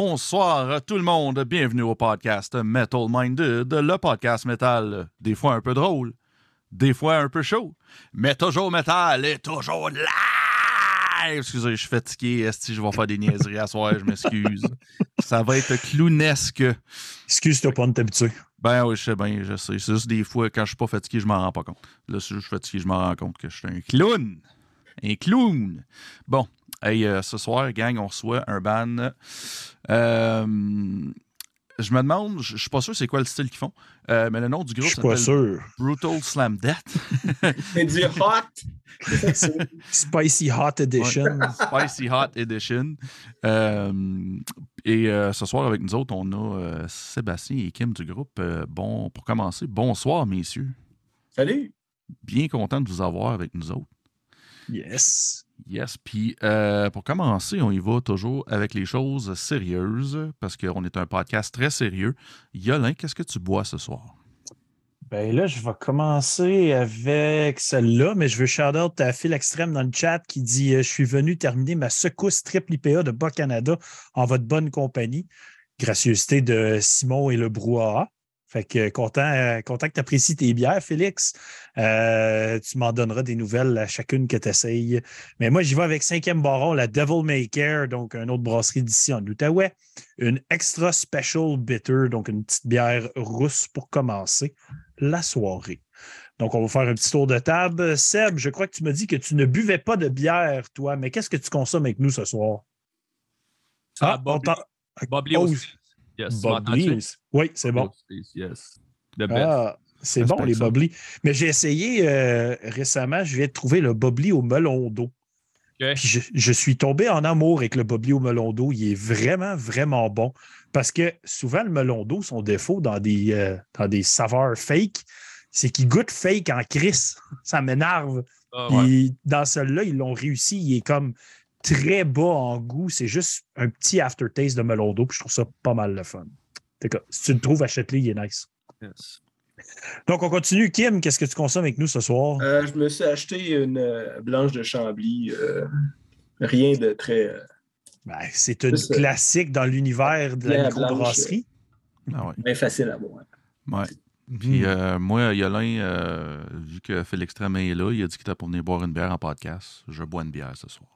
Bonsoir tout le monde, bienvenue au podcast Metal Minded, le podcast métal, des fois un peu drôle, des fois un peu chaud, mais toujours métal et toujours live! Excusez, je suis fatigué, si je vais faire des niaiseries à soir, je m'excuse. Ça va être clownesque. Excuse-toi pas de t'habituer. Ben oui, je sais bien, je sais. C'est juste des fois, quand je suis pas fatigué, je m'en rends pas compte. Là, si je suis fatigué, je m'en rends compte que je suis un clown. Un clown. Bon, hey, euh, ce soir, gang, on reçoit un ban. Euh, je me demande, je je suis pas sûr c'est quoi le style qu'ils font, euh, mais le nom du Je groupe suis pas s'appelle sûr. Brutal Slam Death. C'est du hot. Spicy Hot Edition. Spicy Hot Edition. Euh, et euh, ce soir, avec nous autres, on a euh, Sébastien et Kim du groupe. Euh, bon, pour commencer, bonsoir, messieurs. Salut. Bien content de vous avoir avec nous autres. Yes. Yes, puis euh, pour commencer, on y va toujours avec les choses sérieuses, parce qu'on est un podcast très sérieux. Yolin, qu'est-ce que tu bois ce soir? Ben là, je vais commencer avec celle-là, mais je veux shout-out à Phil Extrême dans le chat qui dit euh, Je suis venu terminer ma secousse triple IPA de Bas-Canada en votre bonne compagnie. Gracieuseté de Simon et le brouhaha. Fait que content, euh, content que tu apprécies tes bières, Félix. Euh, tu m'en donneras des nouvelles à chacune que tu essayes. Mais moi, j'y vais avec cinquième baron, la Devil May Care, donc une autre brasserie d'ici en Outaouais. Une extra special bitter, donc une petite bière rousse pour commencer la soirée. Donc, on va faire un petit tour de table. Seb, je crois que tu m'as dit que tu ne buvais pas de bière, toi, mais qu'est-ce que tu consommes avec nous ce soir? Ah, Bubbly Oh, aussi. Yes? Oui, c'est bon. Yes. The best. Ah, c'est bon, les bubbly. Mais j'ai essayé euh, récemment, je viens de trouver le bubbly au melon d'eau. Je, je suis tombé en amour avec le bubbly au melon d'eau. Il est vraiment, vraiment bon. Parce que souvent, le melon d'eau, son défaut dans des, euh, dans des saveurs fake, c'est qu'il goûte fake en crise. Ça m'énerve. Ah, ouais. Dans celui-là, ils l'ont réussi. Il est comme très bas en goût. C'est juste un petit aftertaste de melon d'eau. Puis je trouve ça pas mal le fun. En tout cas, si tu le trouves, achète-le, il est nice. Yes. Donc, on continue. Kim, qu'est-ce que tu consommes avec nous ce soir? Euh, je me suis acheté une euh, blanche de Chambly. euh, rien de très. euh, Ben, c'est une classique dans l'univers de la microbrasserie. Ah ouais. bien facile à boire. Ouais. Puis Hmm. euh, moi, Yolin, euh, vu que Félix Tremé est là, il a dit qu'il était pour venir boire une bière en podcast. Je bois une bière ce soir.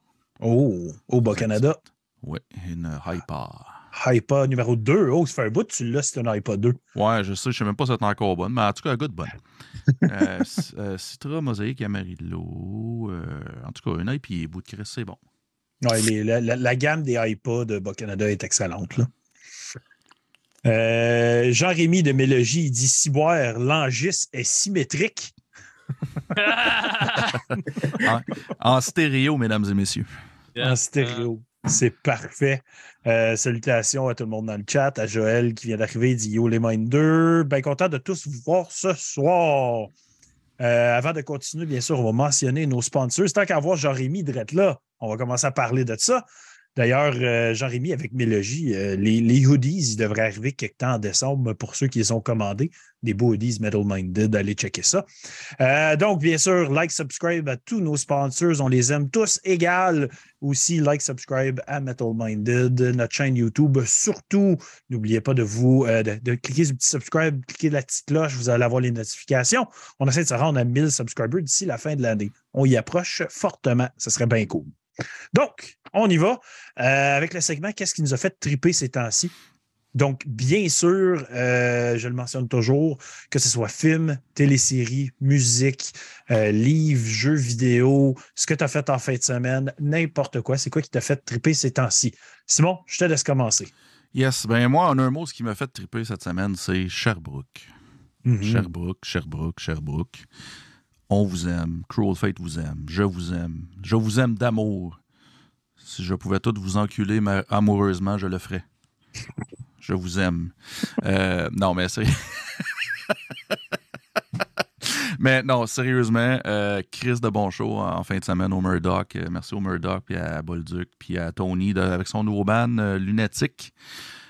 Oh, au Bas-Canada. Oui, une Hyper. Hypa numéro 2. Oh, ça fait un bout, tu l'as, c'est un Hypa 2. Ouais, je sais, je sais même pas si c'est encore bonne, mais en tout cas, elle goûte bonne. euh, euh, Citra, Mosaïque, Amarillo. Euh, en tout cas, une IPA, bout de Chris, c'est bon. Ouais, les- la, la- la gamme des Hypa de Bas-Canada est excellente. là. Euh, Jean-Rémy de Mélogie, dit Ciboire, l'angis est symétrique. En stéréo, mesdames et messieurs. En stéréo. C'est parfait. Euh, salutations à tout le monde dans le chat, à Joël qui vient d'arriver, dit Yo les Minders. Bien content de tous vous voir ce soir. Euh, avant de continuer, bien sûr, on va mentionner nos sponsors. Tant qu'à voir Jean-Rémy drette là, on va commencer à parler de ça. D'ailleurs, euh, Jean-Rémy, avec Mélogie, euh, les, hoodies, ils devraient arriver quelque temps en décembre pour ceux qui les ont commandés. Des beaux hoodies Metal Minded, allez checker ça. Euh, donc, bien sûr, like, subscribe à tous nos sponsors. On les aime tous égal. Aussi, like, subscribe à Metal Minded, notre chaîne YouTube. Surtout, n'oubliez pas de vous euh, de, de cliquer sur le petit subscribe, cliquer la petite cloche, vous allez avoir les notifications. On essaie de se rendre à 1000 subscribers d'ici la fin de l'année. On y approche fortement. Ce serait bien cool. Donc, on y va euh, avec le segment Qu'est-ce qui nous a fait triper ces temps-ci? Donc, bien sûr, euh, je le mentionne toujours, que ce soit film, télésérie, musique, euh, livre, jeux vidéo, ce que tu as fait en fin de semaine, n'importe quoi. C'est quoi qui t'a fait triper ces temps-ci? Simon, je te laisse commencer. Yes, ben moi, en un mot, ce qui m'a fait triper cette semaine, c'est Sherbrooke. Mhm. Sherbrooke, Sherbrooke, Sherbrooke. On vous aime. Cruel Fate vous aime. Je vous aime. Je vous aime d'amour. Si je pouvais tout vous enculer mais amoureusement, je le ferais. Je vous aime. Euh, non, mais c'est. mais non, sérieusement, euh, Chris de bon show en fin de semaine au Murdoch. Euh, merci au Murdoch, puis à Bolduc, puis à Tony de- avec son nouveau band euh, Lunatic,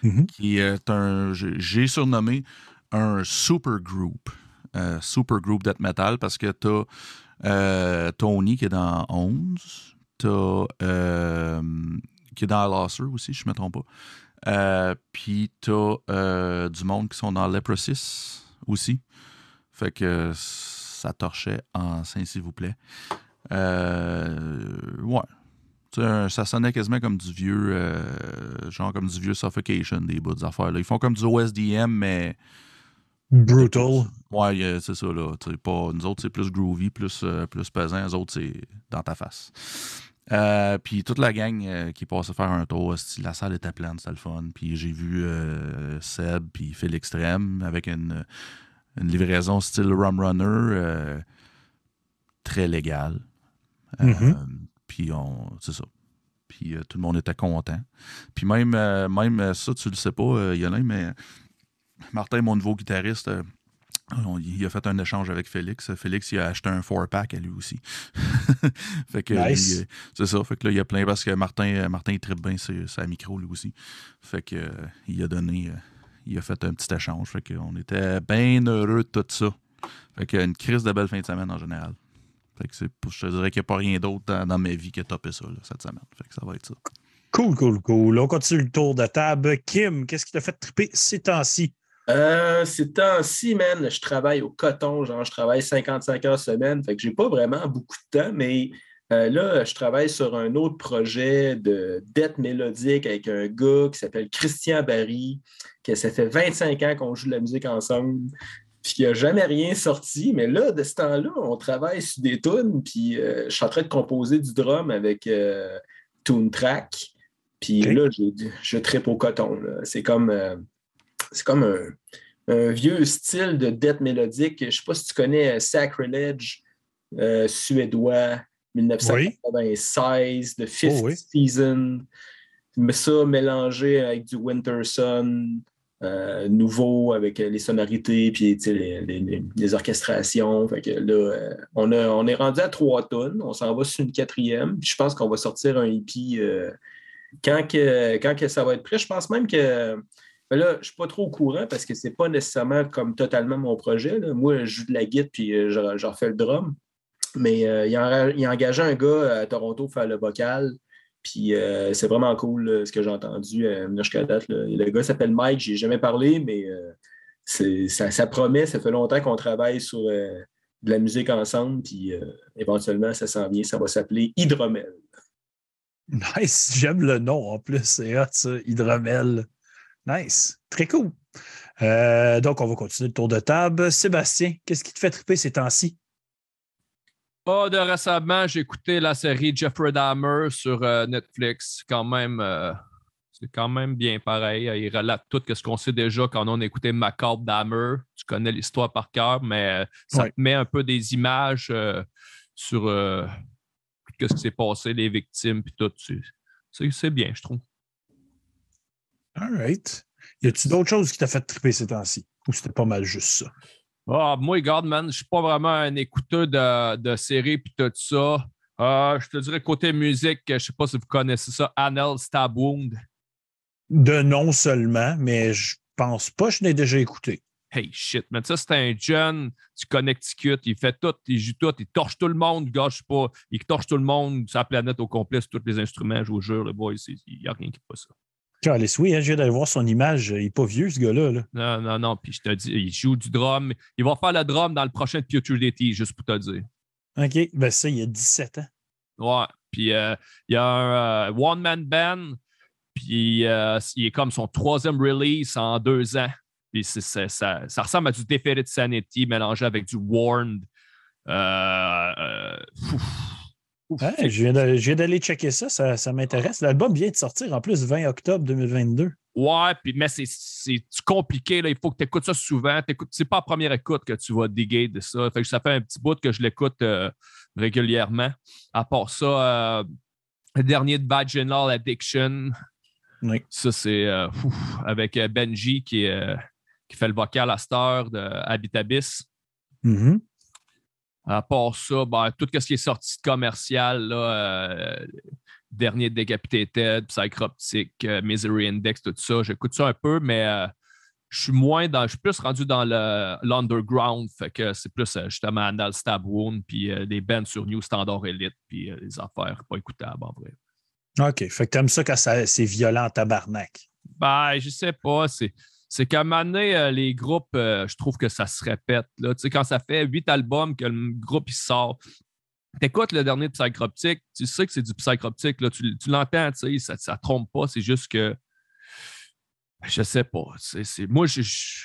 Mhm. qui est un. j'ai- surnommé un super group. Super group death metal parce que t'as Tony qui est dans 11, t'as euh, qui est dans Losser aussi, je ne me trompe pas. Euh, Puis t'as euh, du monde qui sont dans Leprosis aussi. Fait que ça torchait en Saint, s'il vous plaît. Ouais. Ça sonnait quasiment comme du vieux, euh, genre comme du vieux Suffocation, des bouts d'affaires. Ils font comme du OSDM, mais Brutal. ouais, c'est ça, là. Pas, nous autres, c'est plus groovy, plus, euh, plus pesant. Les autres, c'est dans ta face. Euh, puis toute la gang euh, qui passait faire un tour, la salle était pleine, c'était le fun. Puis j'ai vu euh, Seb puis Phil Extrême avec une, une livraison style Rum Runner très légale. Mhm. Puis on. C'est ça. Puis tout le monde était content. Puis même, même ça, tu le sais pas, Yolin, mais Martin, mon nouveau guitariste, on- il a fait un échange avec Félix. Félix, il a acheté un four-pack à lui aussi. fait que Nice. lui, euh, c'est ça. Fait que là, il y a plein parce que Martin, euh, Martin il tripe bien sa, micro lui aussi. Fait que euh, il a donné, il a fait un petit échange. Fait qu'on était bien heureux de tout ça. Fait que une crise de belle fin de semaine en général. Fait que c'est, je te dirais qu'il n'y a pas rien d'autre dans, dans ma vie qui a topé ça là, cette semaine. Fait que ça va être ça. Cool, cool, cool. On continue le tour de table. Kim, qu'est-ce qui t'a fait triper ces temps-ci? Euh, ces temps-ci, man, je travaille au coton, genre je travaille 55 heures semaine, fait que j'ai pas vraiment beaucoup de temps, mais euh, là, je travaille sur un autre projet de dette mélodique avec un gars qui s'appelle Christian Barry, que ça fait 25 ans qu'on joue de la musique ensemble, puis qu'il n'a jamais rien sorti, mais là, de ce temps-là, on travaille sur des tunes, puis euh, je suis en train de composer du drum avec euh, Toontrack, puis Ok. là, je, je tripe au coton, c'est comme... c'est comme un, un vieux style de dette mélodique. Je ne sais pas si tu connais euh, Sacrilege euh, suédois 1996, The Fifth Oh oui. Season. Mais ça mélangé avec du Winter Sun, euh, nouveau avec les sonorités puis les, les- les- les orchestrations. Fait que là, on, a- on est rendu à trois tonnes. On s'en va sur une quatrième. Puis je pense qu'on va sortir un euh, quand, que, quand que ça va être prêt. Je pense même que mais là, je ne suis pas trop au courant parce que ce n'est pas nécessairement comme totalement mon projet. là. Moi, je joue de la guitare puis euh, je, je refais le drum. Mais euh, il, a, a engagé un gars à Toronto pour faire le vocal. Puis euh, c'est vraiment cool ce que j'ai entendu euh, jusqu'à date. Le gars s'appelle Mike, j'ai jamais parlé, mais euh, ça, promet. Ça fait longtemps qu'on travaille sur euh, de la musique ensemble. Puis euh, éventuellement, ça s'en vient. Ça va s'appeler Hydromel. Nice, j'aime le nom en plus. C'est hot, ça, Hydromel. Nice, très cool. Euh, donc, on va continuer le tour de table. Sébastien, qu'est-ce qui te fait triper ces temps-ci? Pas de récemment, j'ai écouté la série Jeffrey Dahmer sur euh, Netflix. Quand même, euh, c'est quand même bien pareil. Il relate tout ce qu'on sait déjà quand on a écouté Macabre Dahmer. Tu connais l'histoire par cœur, mais ça Ouais. te met un peu des images sur tout ce qui s'est passé, les victimes, puis tout. C'est bien, je trouve. All right. Y a-tu d'autres choses qui t'a fait triper ces temps-ci? Ou c'était pas mal juste ça? Ah, moi, regarde, man, je suis pas vraiment un écouteur de, de séries puis tout ça. Euh, je te dirais côté musique, je sais pas si vous connaissez ça, Anel Stab Wound. De nom seulement, mais je pense pas que je l'ai déjà écouté. Hey shit, mais ça, c'est un jeune du Connecticut, il fait tout, il joue tout, il torche tout le monde, gars, je sais pas, il torche tout le monde, sa planète au complet, sur tous les instruments, je vous jure, le boy, il n'y a rien qui fait ça. Calice, oui, hein, je viens d'aller voir son image. Il n'est pas vieux, ce gars-là. là. Non, non, non, puis je te dis, il joue du drum, il va faire le drum dans le prochain Futility, juste pour te dire. OK. Ben ça, il y a 17 ans. Ouais. Puis euh, il y a un euh, one-man band. Puis euh, il est comme son troisième release en deux ans. Puis ça, ça ressemble à du Defeated Sanity mélangé avec du Warned. Euh. Ouais, je viens d'aller- checker ça, ça, ça m'intéresse. L'album vient de sortir en plus 20 octobre 2022. Ouais, puis, mais c'est- c'est compliqué. Là. Il faut que tu écoutes ça souvent. T'écoutes- C'est pas la première écoute que tu vas diguer de ça. Fait que ça fait un petit bout que je l'écoute euh, régulièrement. À part ça, euh, le dernier de Vaginal Addiction, Oui. ça c'est euh, avec Benji qui, qui fait le vocal à cette heure de Habitabis. Mhm. À part ça, ben, tout ce qui est sorti de commercial, là, euh, dernier Decapitated, Psychroptic, euh, Misery Index, tout ça, j'écoute ça un peu, mais euh, je suis moins dans, je suis plus rendu dans l'underground, fait que c'est plus justement Anal Stab Wound, puis des bands sur New Standard Elite, puis des affaires pas écoutables en vrai. OK. Fait que t'aimes ça quand c'est violent en tabarnak. Ben, je sais pas. C'est, c'est qu'à un moment donné, euh, les groupes, euh, je trouve que ça se répète. Là. Tu sais, quand ça fait huit albums que le groupe il sort, t'écoutes le dernier de Psychroptic, tu sais que c'est du Psychroptic, là, tu, tu l'entends, tu sais, ça, ça trompe pas, c'est juste que. ben, Je sais pas. C'est, c'est- moi, je, je-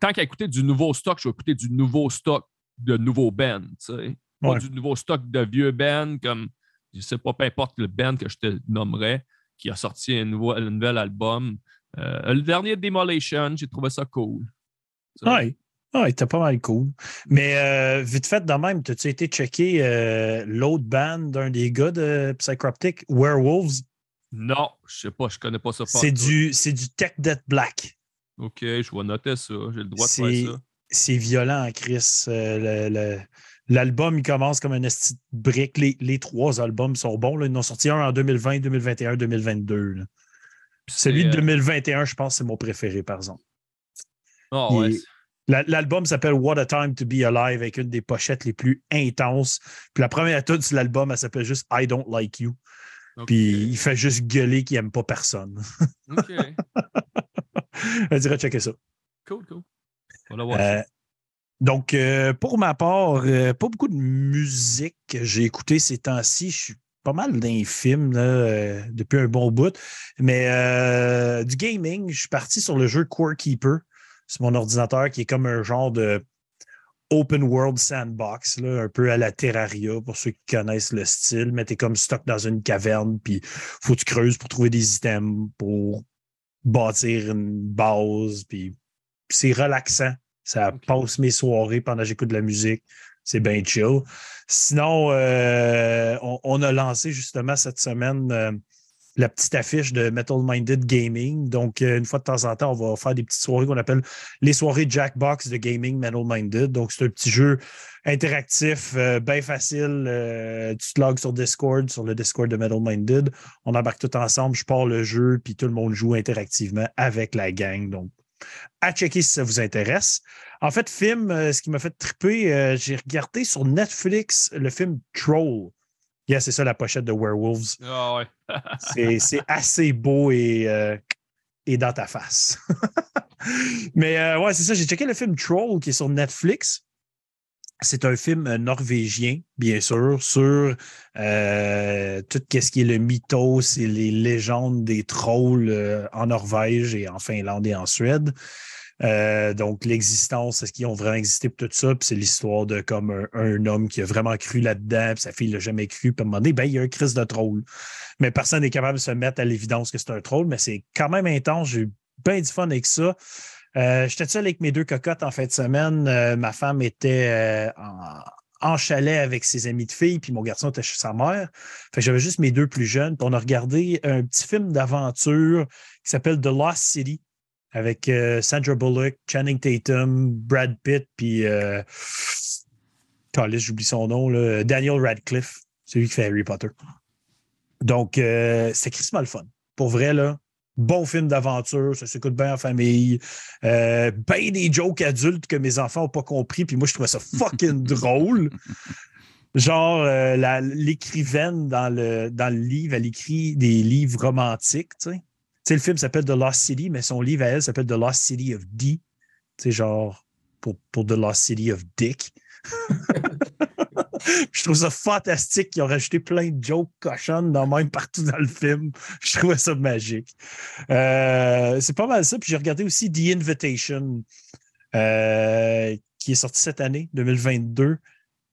tant qu'à écouter du nouveau stock, je vais écouter du nouveau stock de nouveaux bands, tu sais. Pas Ouais. du nouveau stock de vieux bands comme, je sais pas, peu importe le band que je te nommerais, qui a sorti un, nouveau, un nouvel album. Euh, le dernier Demolition, j'ai trouvé ça cool. Ça. Oui. Ouais, t'es pas mal cool. Mais euh, vite fait, de même, as-tu été checker euh, l'autre band d'un des gars de Psychroptic, Werewolves? Non, je sais pas, je connais pas ça. C'est du, c'est du Tech Death Black. OK, je vais noter ça. J'ai le droit de faire ça. C'est violent, Chris. Euh, L'album, il commence comme un esti de brique. Les, les trois albums sont bons. là. Ils en ont sorti un en 2020, 2021, 2022. là. Celui de C'est, euh, 2021, je pense, c'est mon préféré, par exemple. il ouais, L'album s'appelle What a Time to Be Alive avec une des pochettes les plus intenses. Puis la première tune sur l'album, elle s'appelle juste I Don't Like You. Puis il fait juste gueuler qu'il n'aime pas personne. OK. Elle dirait checker ça. Cool, cool. On va voir Euh, donc, euh, pour ma part, euh, pas beaucoup de musique que j'ai écouté ces temps-ci. Je suis pas mal dans les films là, euh, depuis un bon bout. Mais euh, du gaming, je suis parti sur le jeu Core Keeper. C'est mon ordinateur qui est comme un genre de open world sandbox, là, un peu à la Terraria pour ceux qui connaissent le style. Mais t'es comme stock dans une caverne, puis faut que tu creuses pour trouver des items, pour bâtir une base, puis c'est relaxant. Ça passe mes soirées pendant que j'écoute de la musique. C'est bien chill. Sinon, euh, on, a lancé justement cette semaine euh, la petite affiche de Metal Minded Gaming. Donc, euh, une fois de temps en temps, on va faire des petites soirées qu'on appelle les soirées Jackbox de Gaming Metal Minded. Donc, c'est un petit jeu interactif, bien facile. Tu te logs sur Discord, sur le Discord de Metal Minded. On embarque tout ensemble, je pars le jeu, puis tout le monde joue interactivement avec la gang. Donc, à checker si ça vous intéresse. En fait, film, euh, ce qui m'a fait triper, euh, j'ai regardé sur Netflix le film Troll. Yeah, c'est ça la pochette de Werewolves. Ah ouais. C'est assez beau et, euh, et dans ta face. Mais ouais, c'est ça. J'ai checké le film Troll qui est sur Netflix. C'est un film euh, norvégien, bien sûr, sur euh, tout ce qui est le mythos et les légendes des trolls euh, en Norvège et en Finlande et en Suède. Euh, donc, l'existence, est-ce qu'ils ont vraiment existé pour tout ça? Puis c'est l'histoire de comme un, homme qui a vraiment cru là-dedans, puis sa fille l'a jamais cru. Puis à un moment donné, ben, il y a un crise de troll. Mais personne n'est capable de se mettre à l'évidence que c'est un troll, mais c'est quand même intense. J'ai eu bien du fun avec ça. Euh, J'étais seul avec mes deux cocottes en fin de semaine. Euh, ma femme était euh, en, chalet avec ses amis de filles, puis mon garçon était chez sa mère. J'avais juste mes deux plus jeunes. Puis on a regardé un petit film d'aventure qui s'appelle The Lost City avec Sandra Bullock, Channing Tatum, Brad Pitt, puis j'oublie son nom, Daniel Radcliffe, celui qui fait Harry Potter. Donc, c'est crissement le fun. Pour vrai, là, bon film d'aventure, ça s'écoute bien en famille. Euh, ben des jokes adultes que mes enfants n'ont pas compris, puis moi, je trouvais ça fucking drôle. Genre, euh, la- l'écrivaine dans le, dans le livre, elle écrit des livres romantiques, tu sais. Tu sais, le film s'appelle The Lost City, mais son livre à elle s'appelle The Lost City of D. Tu sais, genre, pour, pour The Lost City of Dick. je trouve ça fantastique qu'ils ont rajouté plein de jokes cochonnes dans même partout dans le film. Je trouvais ça magique. Euh, c'est pas mal ça. Puis j'ai regardé aussi The Invitation, euh, qui est sorti cette année, 2022.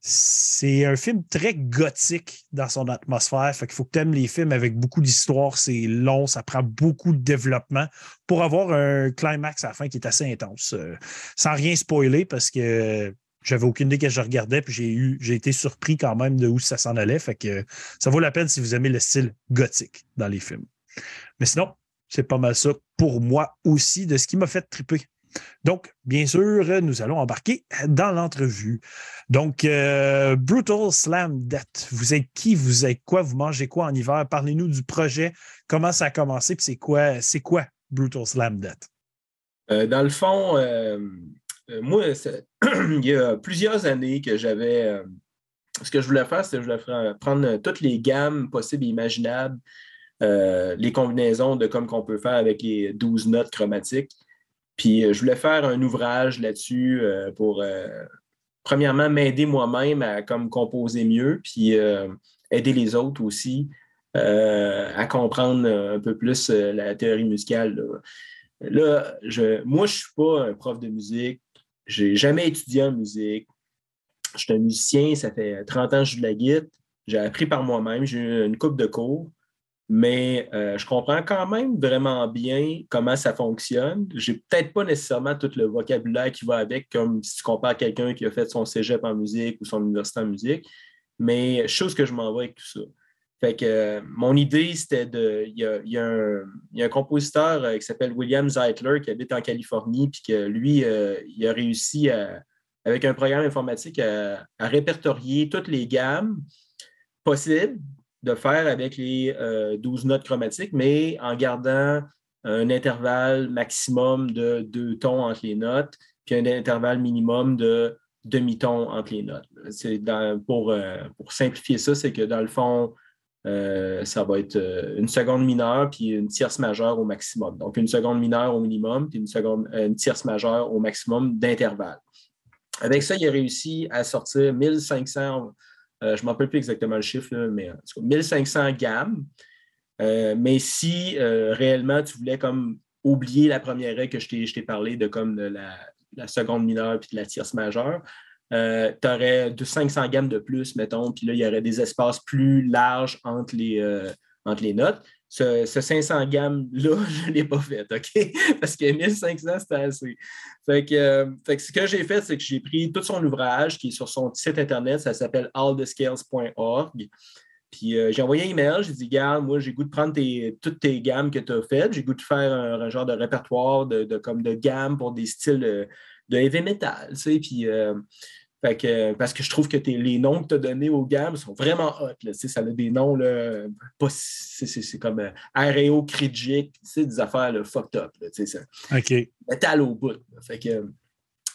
C'est un film très gothique dans son atmosphère. Fait qu'il faut que tu aimes les films avec beaucoup d'histoire. C'est long, ça prend beaucoup de développement pour avoir un climax à la fin qui est assez intense. Euh, sans rien spoiler parce que j'avais aucune idée que je regardais, puis j'ai eu, j'ai été surpris quand même de où ça s'en allait. Fait que ça vaut la peine si vous aimez le style gothique dans les films. Mais sinon, c'est pas mal ça pour moi aussi de ce qui m'a fait triper. Donc, bien sûr, nous allons embarquer dans l'entrevue. Donc, euh, Brutal Slam Death. Vous êtes qui? Vous êtes quoi? Vous mangez quoi en hiver? Parlez-nous du projet. Comment ça a commencé? Puis c'est quoi, c'est quoi Brutal Slam Death? Euh, dans le fond, euh, moi, c'est- il y a plusieurs années que j'avais. euh, ce que je voulais faire, c'était que je voulais prendre toutes les gammes possibles et imaginables les combinaisons de comme qu'on peut faire avec les 12 notes chromatiques. Puis je voulais faire un ouvrage là-dessus pour, premièrement, m'aider moi-même à comme composer mieux, puis aider les autres aussi à comprendre un peu plus la théorie musicale. Là, je, moi, je ne suis pas un prof de musique. Je n'ai jamais étudié en musique. Je suis un musicien, ça fait 30 ans que je joue de la guitare. J'ai appris par moi-même, j'ai eu une coupe de cours, mais euh, je comprends quand même vraiment bien comment ça fonctionne. Je n'ai peut-être pas nécessairement tout le vocabulaire qui va avec, comme si tu compares quelqu'un qui a fait son cégep en musique ou son université en musique, mais chose que je m'en vais avec tout ça. Fait que euh, mon idée, c'était de. Il y a, un, compositeur euh, qui s'appelle William Zeitler qui habite en Californie, puis que lui, euh, il a réussi avec un programme informatique à, répertorier toutes les gammes possibles de faire avec les 12 notes chromatiques, mais en gardant un intervalle maximum de deux tons entre les notes, puis un intervalle minimum de demi-ton entre les notes. pour, pour simplifier ça, c'est que dans le fond, euh, ça va être euh, une seconde mineure puis une tierce majeure au maximum. Donc, une seconde mineure au minimum puis une, seconde, euh, une tierce majeure au maximum d'intervalle. Avec ça, il a réussi à sortir 1500, je ne m'en rappelle plus exactement le chiffre, mais 1500 gammes. mais si réellement tu voulais comme oublier la première règle que je t'ai parlé de comme la, la, seconde mineure puis de la tierce majeure, euh, tu aurais de 500 gammes de plus, mettons, puis là, il y aurait des espaces plus larges entre les, euh, entre les notes. Ce, 500 gammes-là, je ne l'ai pas fait, OK? Parce que 1500, c'était assez. Fait que, euh, fait que ce que j'ai fait, c'est que j'ai pris tout son ouvrage qui est sur son site Internet, ça s'appelle allthescales.org. Puis j'ai envoyé un email, j'ai dit, garde, moi, j'ai goût de prendre toutes tes gammes que tu as faites, j'ai goût de faire un, genre de répertoire de, comme de gammes pour des styles de, heavy metal, tu sais, puis parce que je trouve que les noms que tu as donnés aux gammes sont vraiment hot. ça a des noms, c'est, comme euh, Areo c'est des affaires là, fucked up. ça. OK. Métal au bout. Fait que,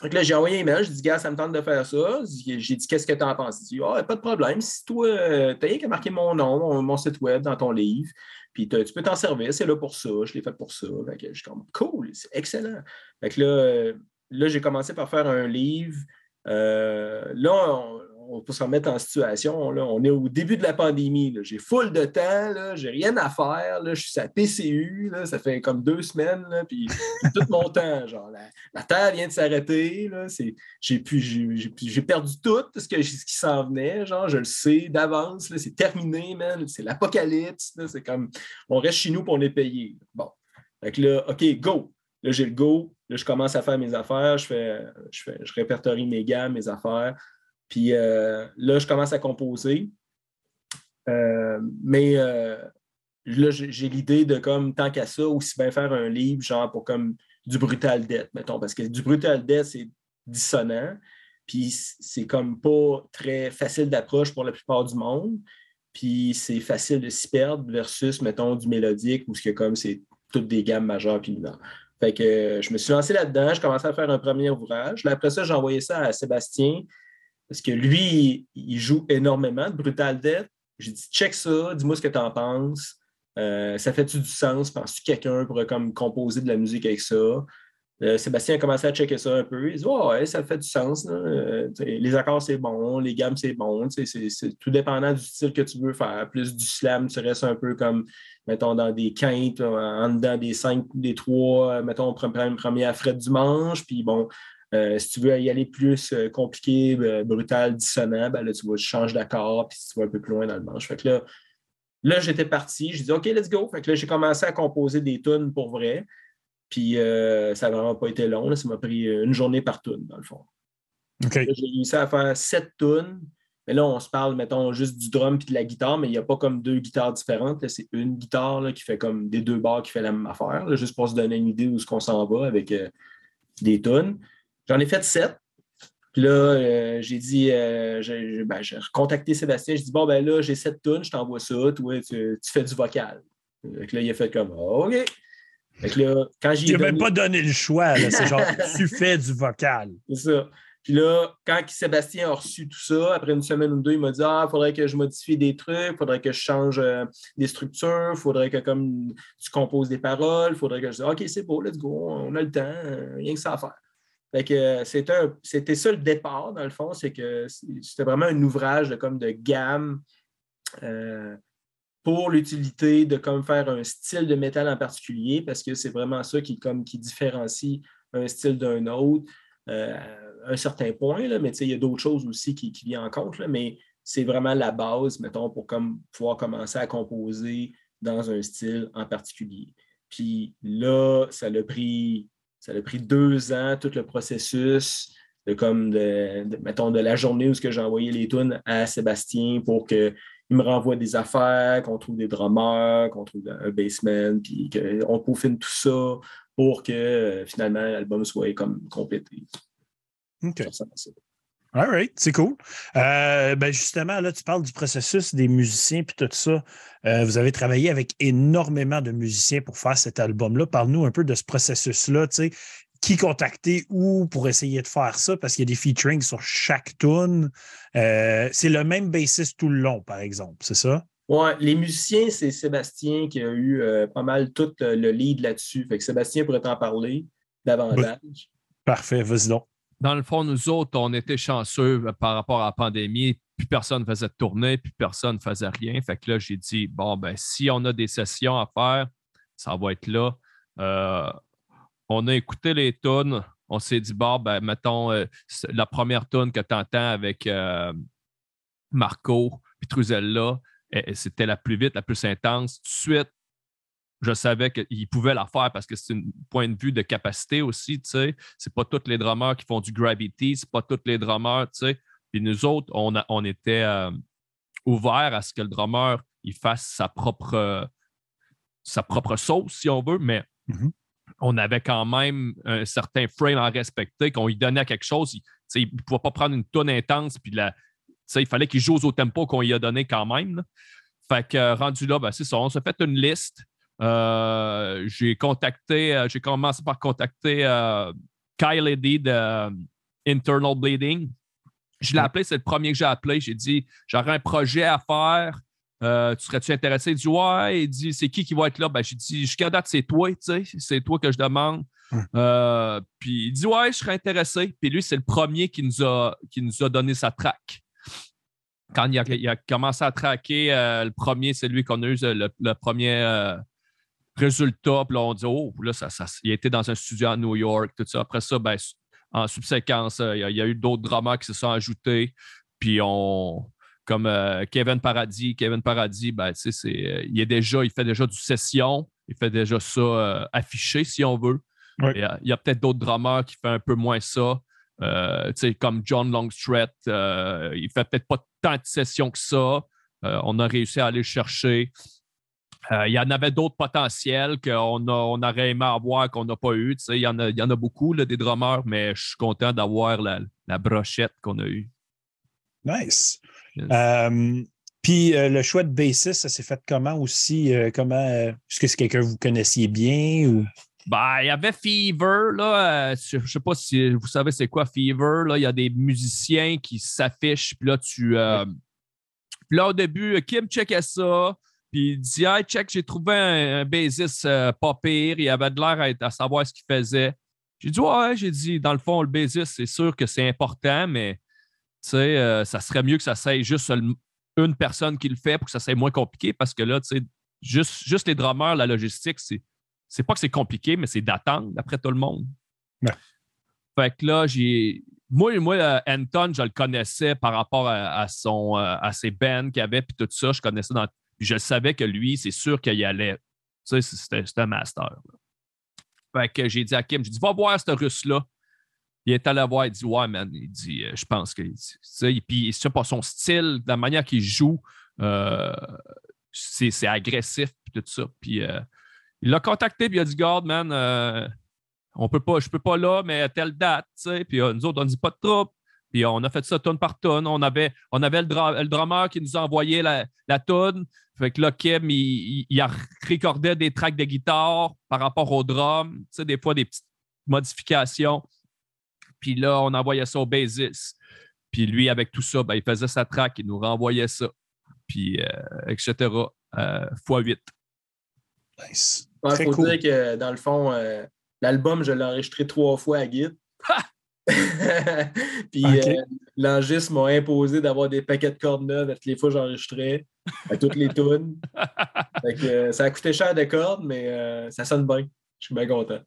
là, j'ai envoyé un email, j'ai dit, gars, ça me tente de faire ça. J'ai dit, qu'est-ce que tu en penses? Il dit, ah, pas de problème. Si toi, euh, tu as rien qu'à marquer mon nom, mon site web dans ton livre, puis tu peux t'en servir, c'est là pour ça, je l'ai fait pour ça. Fait que je suis comme, cool, c'est excellent. Fait que là, euh, là j'ai commencé par faire un livre euh, là, on, peut se remettre en situation. Là, on est au début de la pandémie. J'ai full de temps, j'ai rien à faire. Là, je suis à PCU, là, ça fait comme deux semaines, puis tout mon temps. Genre, la, Terre vient de s'arrêter. J'ai perdu tout ce, que, ce qui s'en venait. Genre, je le sais d'avance. C'est terminé. C'est l'apocalypse. C'est comme on reste chez nous pour est payé. Bon. Là, OK, go. Là, j'ai le go. Là, je commence à faire mes affaires, je, fais, je, répertorie mes gammes, mes affaires. Puis euh, là, je commence à composer. Euh, mais euh, là, j'ai l'idée de, comme, tant qu'à ça, aussi bien faire un livre, genre pour comme du brutal death, mettons, parce que du brutal death, c'est dissonant, puis c'est comme pas très facile d'approche pour la plupart du monde, puis c'est facile de s'y perdre versus, mettons, du mélodique, où c'est comme c'est toutes des gammes majeures puis mineures. Fait que euh, je me suis lancé là-dedans, je commençais à faire un premier ouvrage. après ça, j'ai envoyé ça à Sébastien, parce que lui, il joue énormément de Brutal Death. J'ai dit, check ça, dis-moi ce que tu en penses. Euh, ça fait-tu du sens? Penses-tu que quelqu'un pourrait comme composer de la musique avec ça? Euh, Sébastien a commencé à checker ça un peu. Il dit Ouais, ça fait du sens. les accords, c'est bon, les gammes, c'est bon. C'est tout dépendant du style que tu veux faire. Plus du slam, tu restes un peu comme mettons, dans des quintes, en dedans des cinq, des trois, euh, mettons, premier à frais du manche, puis bon, euh, si tu veux y aller plus euh, compliqué, brutal, dissonant, ben là, tu vas changer d'accord, puis tu vas un peu plus loin dans le manche. Fait que là, là j'étais parti, je dis OK, let's go. Fait que là, j'ai commencé à composer des tunes pour vrai. Puis ça n'a vraiment pas été long. ça m'a pris une journée par tune, dans le fond. J'ai réussi à faire sept tunes. Mais là, on se parle, mettons, juste du drum et de la guitare, mais il n'y a pas comme deux guitares différentes. C'est une guitare qui fait comme des deux barres qui fait la même affaire, juste pour se donner une idée où ce qu'on s'en va avec euh, des tunes. J'en ai fait sept. Puis là, euh, j'ai dit, euh, ben, j'ai recontacté Sébastien. Je dis, bon, ben là, j'ai sept tunes, je t'envoie ça. Toi, tu, fais du vocal. Donc là, il a fait comme, OK. Fait là, quand j'ai. même pas donné le choix. C'est genre, tu fais du vocal. C'est ça. Puis là, quand Sébastien a reçu tout ça, après une semaine ou deux, il m'a dit Ah, il faudrait que je modifie des trucs, il faudrait que je change euh, des structures, il faudrait que comme tu composes des paroles, il faudrait que je dise OK, c'est beau, let's go, on a le temps, euh, rien que ça à faire. Fait que euh, c'était, c'était ça le départ, dans le fond, c'est que c'était vraiment un ouvrage de, comme de gamme pour l'utilité de comme faire un style de métal en particulier, parce que c'est vraiment ça qui, comme, qui différencie un style d'un autre un certain point, là, mais il y a d'autres choses aussi qui, qui viennent en compte, mais c'est vraiment la base, mettons, pour comme, pouvoir commencer à composer dans un style en particulier. Puis là, ça l'a pris, ça a pris deux ans, tout le processus de comme de, mettons, de la journée où j'ai envoyé les tunes à Sébastien pour qu'il me renvoie des affaires, qu'on trouve des drummers, qu'on trouve un basement, puis qu'on peaufine tout ça pour que euh, finalement l'album soit comme complété. OK. All right, c'est cool. Euh, ben justement, là, tu parles du processus des musiciens puis tout ça. Euh, vous avez travaillé avec énormément de musiciens pour faire cet album-là. Parle-nous un peu de ce processus-là. Qui contacter où pour essayer de faire ça? Parce qu'il y a des featurings sur chaque tune. Euh, c'est le même bassiste tout le long, par exemple, c'est ça? Oui, les musiciens, c'est Sébastien qui a eu pas mal tout le lead là-dessus. Fait que Sébastien pourrait t'en parler davantage. Parfait, vas-y donc dans le fond, nous autres, on était chanceux euh, par rapport à la pandémie. Plus personne ne faisait de tournée, plus personne ne faisait rien. Fait que là, j'ai dit, bon, ben, si on a des sessions à faire, ça va être là. Euh, on a écouté les tunes. On s'est dit, bon, ben, mettons, euh, la première tune que tu entends avec Marco puis Truzella, c'était la plus vite, la plus intense. Tout de suite, je savais qu'il pouvait la faire parce que c'est un point de vue de capacité aussi, tu sais. C'est pas tous les drummers qui font du gravity, c'est pas tous les drummers, tu sais. Puis nous autres, on, était euh, ouverts à ce que le drummer il fasse sa propre, sa sauce, si on veut, mais mm-hmm. On avait quand même un certain frame à respecter, qu'on lui donnait quelque chose. Il ne pouvait pas prendre une tonne intense, puis la, il fallait qu'il joue au tempo qu'on lui a donné quand même. Fait que rendu là, ben, c'est ça. On s'est fait une liste. Euh, j'ai contacté, euh, j'ai commencé par contacter euh, Kyle Eddy de Internal Bleeding. Je l'ai appelé, c'est le premier que j'ai appelé. J'ai dit J'aurais un projet à faire. Tu serais-tu intéressé? Il dit Ouais. Il dit C'est qui qui va être là? Ben, j'ai dit Jusqu'à date, c'est toi, tu sais. C'est toi que je demande. puis il dit Ouais, je serais intéressé. Puis lui, c'est le premier qui nous a, qui nous a donné sa track. Quand il a, commencé à traquer, le premier, c'est lui qu'on a eu le premier Résultat, puis là, on dit, oh, là, ça, ça, il était dans un studio à New York, tout ça. Après ça, ben, en subséquence, euh, il y, a eu d'autres dramas qui se sont ajoutés. Puis on, comme euh, Kevin Paradis, Kevin Paradis, ben, c'est, euh, il, est déjà, il fait déjà du session, il fait déjà ça affiché, si on veut. Il y a, peut-être d'autres dramas qui font un peu moins ça. comme John Longstreth, il fait peut-être pas tant de sessions que ça. on a réussi à aller chercher. Euh, il y en avait d'autres potentiels qu'on on aurait aimé avoir qu'on n'a pas eu. il, y en a, y en a beaucoup, des drummers, mais je suis content d'avoir la, brochette qu'on a eue. Nice. Euh, puis euh, le choix de bassiste, ça s'est fait comment aussi? comment Est-ce que c'est quelqu'un que vous connaissiez bien ou? Ben, il y avait Fever, là. je ne sais pas si vous savez c'est quoi Fever. Là. Il y a des musiciens qui s'affichent, puis là, tu. Puis là, au début, Kim checkait ça. Puis il dit Hey, check, j'ai trouvé un, bassiste euh, pas pire. Il avait de l'air à, savoir ce qu'il faisait. J'ai dit Ouais, j'ai dit, dans le fond, le bassiste, c'est sûr que c'est important, mais tu sais, euh, ça serait mieux que ça soit juste une personne qui le fait pour que ça soit moins compliqué parce que là, tu sais, juste, juste les drummers, la logistique, c'est, c'est pas que c'est compliqué, mais c'est d'attendre après tout le monde. Fait que là, j'ai. Moi, moi, euh, Anton, je le connaissais par rapport à, son, à ses bands qu'il avait, puis tout ça. Je connaissais dans je savais que lui, c'est sûr qu'il y allait. Tu sais, c'était un master. Fait que j'ai dit à Kim, j'ai dit, va voir ce russe-là. Il est allé voir, il dit, ouais, man, il dit, euh, je pense que. Sais, puis, c'est pas son style, la manière qu'il joue, euh, c'est agressif, puis tout ça. Puis, euh, il l'a contacté, puis il a dit, God, man, on peut pas, je peux pas là, mais telle date, tu sais. Puis nous autres, on dit pas de trouble. Puis on a fait ça tonne par tonne. On avait, on avait le, drummer qui nous a envoyé la, la tonne. Fait que là, Kim, il, il, recordait des tracks de guitare par rapport au drum. Tu sais, des fois, des petites modifications. Puis là, on envoyait ça au basis. Puis lui, avec tout ça, ben, il faisait sa track, il nous renvoyait ça. Puis, euh, etc. Euh, fois 8. Nice. Il Très faut cool. dire que dans le fond, euh, l'album, je l'ai enregistré trois fois à Git. Puis Ok. euh, l'angiste m'a imposé d'avoir des paquets de cordes neuves à toutes les fois que j'enregistrais, à toutes les tunes. Fait que, euh, ça a coûté cher de cordes, mais euh, ça sonne bien. Je suis bien content.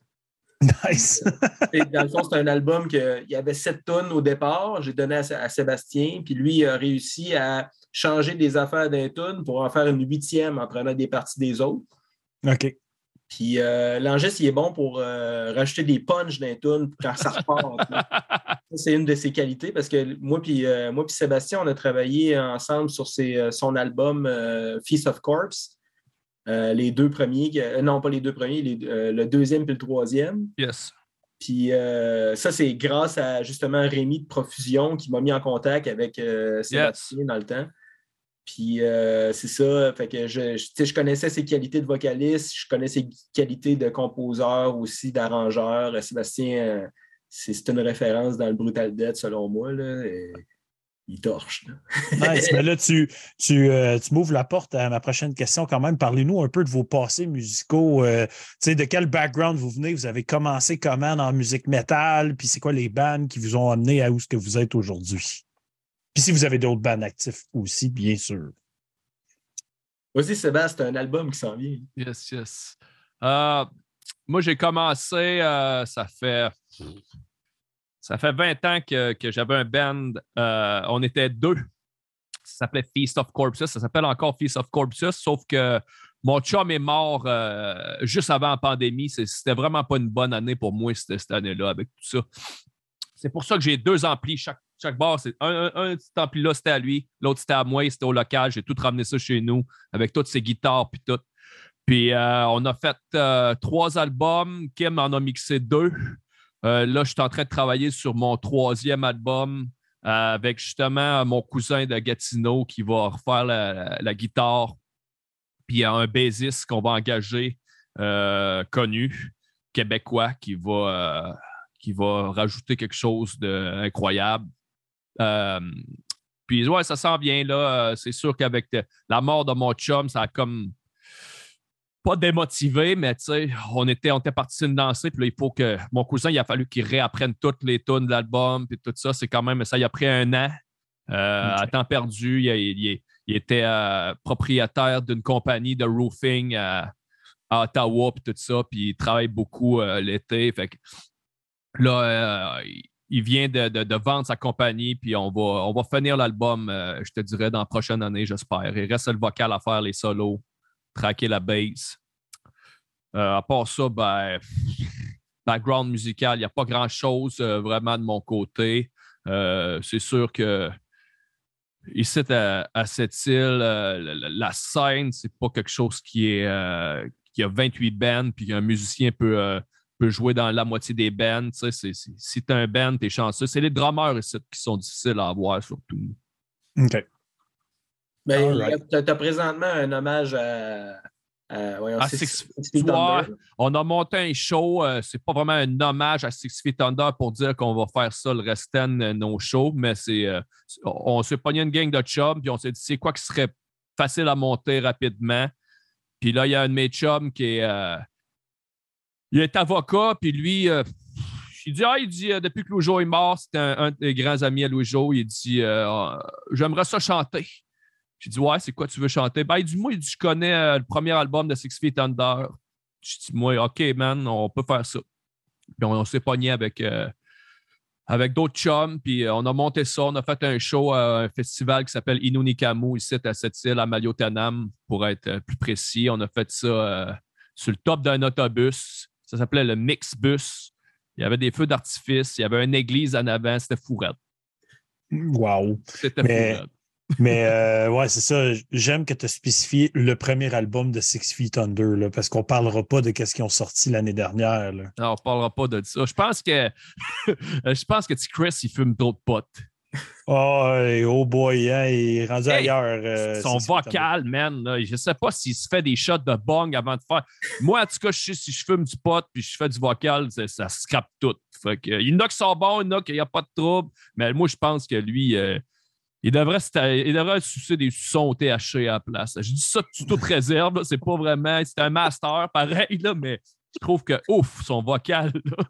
Nice. Dans le fond, c'est un album qu'il y avait sept tonnes au départ. J'ai donné à, à Sébastien, puis lui il a réussi à changer des affaires d'un tune pour en faire une huitième en prenant des parties des autres. OK. Puis euh, il est bon pour euh, rajouter des punches d'un tune quand ça repart. c'est une de ses qualités parce que moi puis euh, moi puis Sébastien, on a travaillé ensemble sur ses, euh, son album Feast of Corpse. Euh, les deux premiers, euh, non pas les deux premiers, les- euh, le deuxième puis le troisième. Yes. Puis ça, c'est grâce à justement Rémi de Profusion qui m'a mis en contact avec Sébastien dans le temps. Puis c'est ça, fait que je, connaissais ses qualités de vocaliste, je connais ses qualités de composeur aussi, d'arrangeur. Sébastien, c'est une référence dans le Brutal Death selon moi. Là, et il torche. Nice. Mais là, tu, tu, euh, tu m'ouvres la porte à ma prochaine question quand même. Parlez-nous un peu de vos passés musicaux. euh, tu sais, de quel background vous venez? Vous avez commencé comment en musique métal? Puis c'est quoi les bands qui vous ont amené à où ce que vous êtes aujourd'hui? Puis si vous avez d'autres bands actifs aussi, bien sûr. Vas-y, Sébastien, c'est un album qui s'en vient. Yes, yes. Euh, moi, j'ai commencé, euh, ça fait. Ça fait 20 ans que, que j'avais un band. euh, on était deux. Ça s'appelait Feast of Corpses. Ça s'appelle encore Feast of Corpses, sauf que mon chum est mort euh, juste avant la pandémie. C'était vraiment pas une bonne année pour moi, cette, année-là, avec tout ça. C'est pour ça que j'ai deux amplis. Chaque, chaque bar, c'est un, un, un petit ampli là, c'était à lui. L'autre, c'était à moi. C'était au local. J'ai tout ramené ça chez nous avec toutes ses guitares puis tout. Puis euh, on a fait trois albums. Kim en a mixé deux. Euh, là, je suis en train de travailler sur mon troisième album euh, avec justement mon cousin de Gatineau qui va refaire la, guitare. Puis il y a un bassiste qu'on va engager, euh, connu, québécois, qui va, qui va rajouter quelque chose d'incroyable. Puis ouais, ça s'en vient là. C'est sûr qu'avec la mort de mon chum, ça a comme pas démotivé, mais tu sais, on était, on était parti sur une lancée, puis là, il faut que mon cousin, il a fallu qu'il réapprenne toutes les tunes de l'album, puis tout ça. C'est quand même, ça, il a pris un an euh, à temps perdu. Il, il- il était euh, propriétaire d'une compagnie de roofing à, à Ottawa, puis tout ça, puis il travaille beaucoup euh, l'été. Fait que là, il- vient de, de- de vendre sa compagnie, puis on va, on va finir l'album, je te dirais, dans la prochaine année, j'espère. Il reste le vocal à faire, les solos, traquer la bass. Euh, à part ça, ben, background musical, il n'y a pas grand-chose euh, vraiment de mon côté. Euh, c'est sûr que ici, à, à cette île, la, la- scène, c'est pas quelque chose qui est qui a 28 bands, puis qu'un musicien peut, peut jouer dans la moitié des bands. c'est- si tu un band, tu es chanceux. C'est les drummers ici qui sont difficiles à avoir, surtout. OK. Ben, Alright. tu as, présentement un hommage à, Six- Feet Ouais. Under. On a monté un show, euh, c'est pas vraiment un hommage à Six Feet Under pour dire qu'on va faire ça le restant de nos shows, mais c'est euh, on s'est pogné une gang de chums, puis on s'est dit c'est quoi qui serait facile à monter rapidement? Puis là, il y a un de mes chums qui est, euh, il est avocat, puis lui, euh, il dit, ah, il dit, depuis que Louis-Jo est mort, c'était un, un des grands amis à Louis-Jo, il dit, j'aimerais ça chanter. J'ai dit, ouais, c'est quoi tu veux chanter? Ben, il dit, moi, il dit, je connais euh, le premier album de Six Feet Under. Je dis, moi, OK, man, on peut faire ça. Puis on, on s'est pogné avec, euh, avec d'autres chums, puis euh, on a monté ça. On a fait un show à un festival qui s'appelle Inunikamu, ici à cette île, à Maliotanam, pour être plus précis. On a fait ça euh, sur le top d'un autobus. Ça s'appelait le Mixbus. Il y avait des feux d'artifice, il y avait une église en avant, c'était fourette. Wow. C'était fourette. Mais euh, ouais, c'est ça. J'aime que tu as spécifié le premier album de Six Feet Under, là, parce qu'on ne parlera pas de ce qu'ils ont sorti l'année dernière. là. Non, on ne parlera pas de ça. Je pense que je pense que Chris, il fume trop de potes. Oh, oh boy, hein, il est rendu Hey, ailleurs. euh, Son vocal, man, là, je sais pas s'il se fait des shots de bong avant de faire. Moi, en tout cas, je sais si je fume du pot puis je fais du vocal, ça, ça scrape tout. Fait que, il y en a qui sont bons, il y en a qui n'y a pas de trouble. Mais moi, je pense que lui, euh, il devrait, se- il devrait sucer des sons THC à la place. Je dis ça sous toute réserve, c'est pas vraiment. C'est un master, pareil, là, mais je trouve que, ouf, son vocal, là,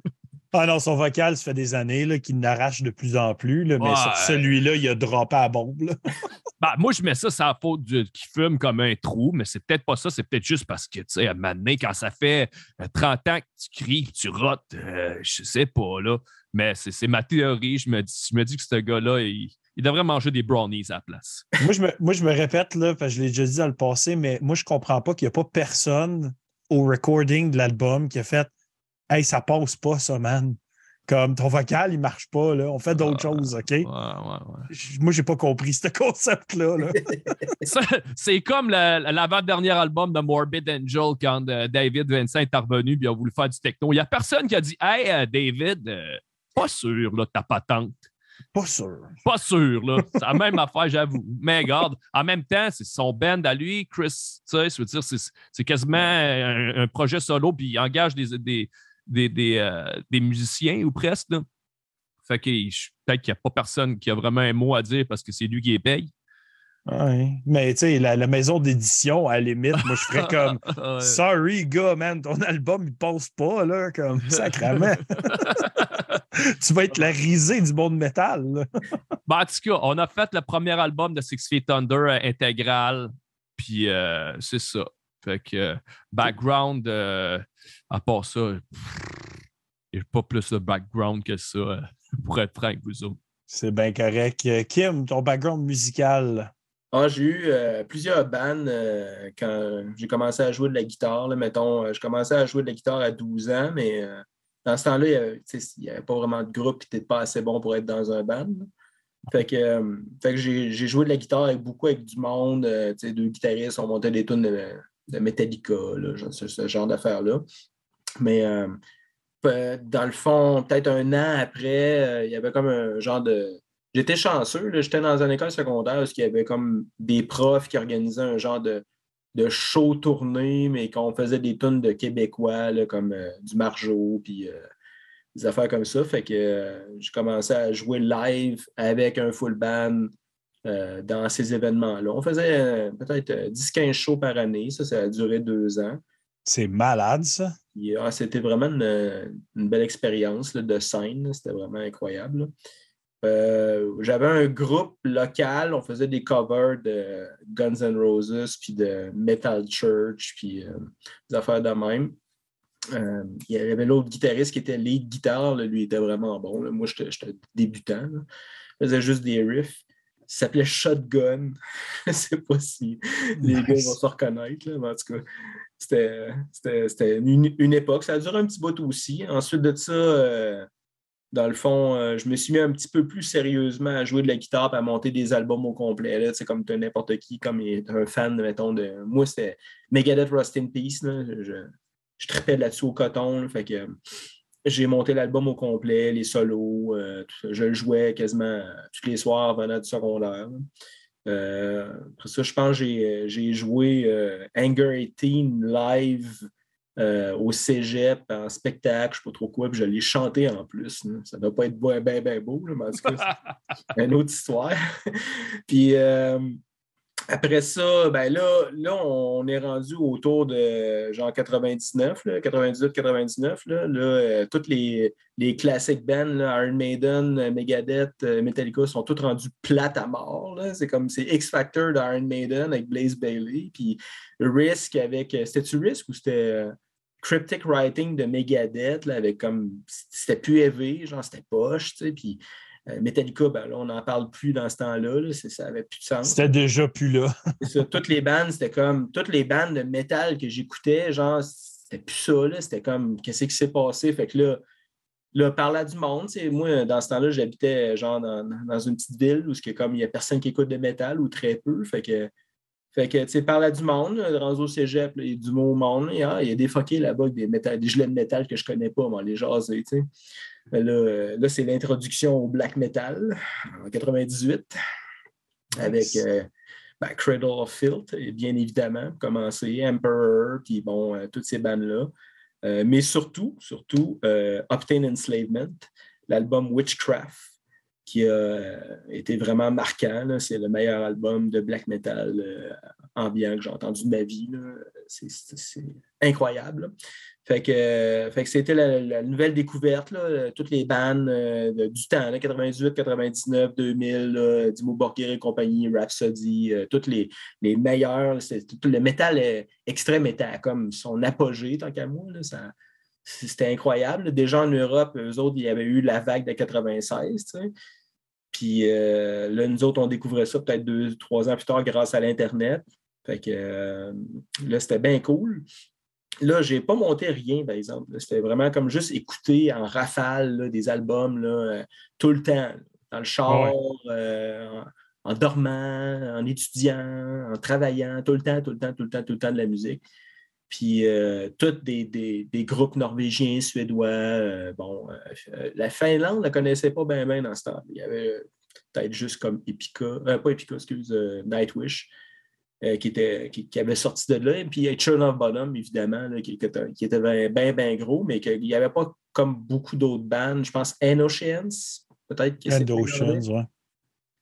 Ah non, son vocal, ça fait des années qu'il n'arrache de plus en plus, là, mais Ouais. sur celui-là, il a droppé à bombe. Ben, moi, je mets ça la faute du, qui fume comme un trou, mais c'est peut-être pas ça. C'est peut-être juste parce que, tu sais, à un moment donné, quand ça fait euh, 30 ans que tu cries, que tu rotes, euh, je sais pas, là. Mais c'est c'est ma théorie. Je me dis, je me dis que ce gars-là, il, il devrait manger des brownies à la place. moi, je me, moi, je me répète, là, parce que je l'ai déjà dit dans le passé, mais moi, je comprends pas qu'il n'y a pas personne au recording de l'album qui a fait Hey, ça passe pas, ça, man. Comme ton vocal, il marche pas, là. On fait d'autres Ah, choses, OK? Ouais, ouais, ouais. J- Moi, j'ai pas compris ce concept-là. là. C'est comme l'avant-dernier album de Morbid Angel quand euh, David Vincent est revenu et il a voulu faire du techno. Il n'y a personne qui a dit Hey, euh, David, euh, pas sûr là, ta patente. Pas sûr. Pas sûr, là. C'est la même affaire, j'avoue. Mais regarde, en même temps, c'est son band à lui, Chris, tu sais, je veux dire, c'est- quasiment un, un projet solo, puis il engage des, des, des, des, euh, des musiciens ou presque, là. Fait que peut-être qu'il n'y a pas personne qui a vraiment un mot à dire parce que c'est lui qui les paye. Ouais. Mais tu sais, la, la maison d'édition, à la limite, moi, je ferais comme. Sorry, gars, man, ton album, il passe pas, là, comme sacrament. tu vas être la risée du monde métal. Ben, en tout cas, on a fait le premier album de Six Feet Under euh, intégral. Puis euh, c'est ça. Fait que euh, background, euh, à part ça, il n'y a pas plus de background que ça, euh, pour être franc avec vous autres. C'est bien correct. Kim, ton background musical? Ah, j'ai eu euh, plusieurs bands euh, quand j'ai commencé à jouer de la guitare. là, mettons, euh, je commençais à jouer de la guitare à 12 ans, mais euh, dans ce temps-là, il n'y avait pas vraiment de groupe qui n'était pas assez bon pour être dans un band. Fait que, euh, fait que j'ai j'ai joué de la guitare avec beaucoup avec du monde. euh, deux guitaristes, on montait des tunes de, Metallica, là, ce, genre d'affaires-là. Mais euh, pe- dans le fond, peut-être un an après, euh, il y avait comme un genre de. J'étais chanceux, j'étais dans une école secondaire où il y avait comme des profs qui organisaient un genre de, de show tourné, mais qu'on faisait des tunes de Québécois, là, comme euh, du Margeau, puis euh, des affaires comme ça. Fait que euh, j'ai commencé à jouer live avec un full band euh, dans ces événements-là. On faisait peut-être euh, 10-15 shows par année. Ça, ça a duré deux ans. C'est malade, ça. Ah, C'était vraiment une, une belle expérience là, de scène. C'était vraiment incroyable. là. Euh, J'avais un groupe local. On faisait des covers de Guns N' Roses, puis de Metal Church, puis euh, des affaires de même. Euh, il y avait l'autre guitariste qui était lead guitare. là. Lui, était vraiment bon. là. Moi, j'étais débutant. là. Je faisais juste des riffs. Il s'appelait Shotgun. Je ne sais pas si les gars vont se reconnaître, là, mais en tout cas, c'était une, une époque. Ça a duré un petit bout aussi. Ensuite de ça, dans le fond, euh, je me suis mis un petit peu plus sérieusement à jouer de la guitare à monter des albums au complet. Sais, comme tu n'importe qui, comme un fan, mettons, de. Moi, c'était Megadeth Rust in Peace. Je, je là-dessus au coton. euh, j'ai monté l'album au complet, les solos. euh, je le jouais quasiment tous les soirs venant du secondaire. Euh, après ça, je pense que j'ai- joué Anger 18 live euh, au cégep en spectacle, je ne sais pas trop quoi, puis je l'ai chanté en plus. là. Ça ne doit pas être bien, bien, bien beau, là, mais en tout cas, c'est une autre histoire. puis euh, après ça, ben là, là, on est rendu autour de genre 99, 98-99. Là, là, euh, toutes les, les classiques bands, là, Iron Maiden, Megadeth, euh, Metallica, sont toutes rendus plates à mort. là. C'est comme c'est X Factor d'Iron Maiden avec Blaze Bailey. Puis Risk avec. C'était-tu Risk ou c'était Cryptic Writing de Megadeth là, avec comme. C'était plus élevé, genre c'était poche, tu sais. Puis euh, Metallica, ben là, on n'en parle plus dans ce temps-là. là, c'est- ça n'avait plus de sens. C'était déjà plus là. Ça, toutes les bandes, c'était comme toutes les bandes de métal que j'écoutais, genre, c'était plus ça, là. C'était comme qu'est-ce qui s'est passé? Fait que là, là, parler du monde, tu sais, moi, dans ce temps-là, j'habitais genre dans, dans une petite ville où il n'y a personne qui écoute de métal ou très peu. Fait que Fait que, tu sais, parle à du monde, rendu au cégep, il y a du mot monde. A, il y a des fuckés là-bas avec des, métal, des de métal que je connais pas, moi, les jaser, tu sais. Là, là c'est l'introduction au black metal en 98 avec euh, ben, Cradle of Filth, bien évidemment, commencer, Emperor, puis bon, euh, toutes ces bandes-là. Euh, mais surtout, surtout, Obtain Enslavement, l'album Witchcraft, qui a été vraiment marquant. C'est le meilleur album de black metal ambiant que j'ai entendu de ma vie. C'est incroyable. Que, fait que c'était la, nouvelle découverte, toutes les bandes euh, du temps, 98, 99, 2000, Dimo Borgir et compagnie, Rhapsody, euh, toutes les, les meilleurs. Le métal extrême était comme son apogée, tant qu'à moi. c'était incroyable. Déjà en Europe, eux autres, il y avait eu la vague de 96. Puis euh, là, nous autres, on découvrait ça peut-être deux, trois ans plus tard grâce à l'Internet. Fait que là, c'était bien cool. Là, je n'ai pas monté rien, par exemple. C'était vraiment comme juste écouter en rafale des albums là, euh, tout le temps, dans le char, euh, en, dormant, en étudiant, en travaillant, tout le temps, tout le temps, tout le temps, tout le temps de la musique. Puis euh, tous des, groupes norvégiens, suédois. bon, la Finlande ne la connaissait pas bien bien dans ce temps. Il y avait peut-être juste comme Epica, pas Epica, excuse, Nightwish. Euh, qui, était, qui, avait sorti de là. Et puis, il y a Churn of Bottom, évidemment, qui, qui, était bien, bien gros, mais qu'il n'y avait pas comme beaucoup d'autres bandes. Je pense Oceans, peut-être. Oceans, oui.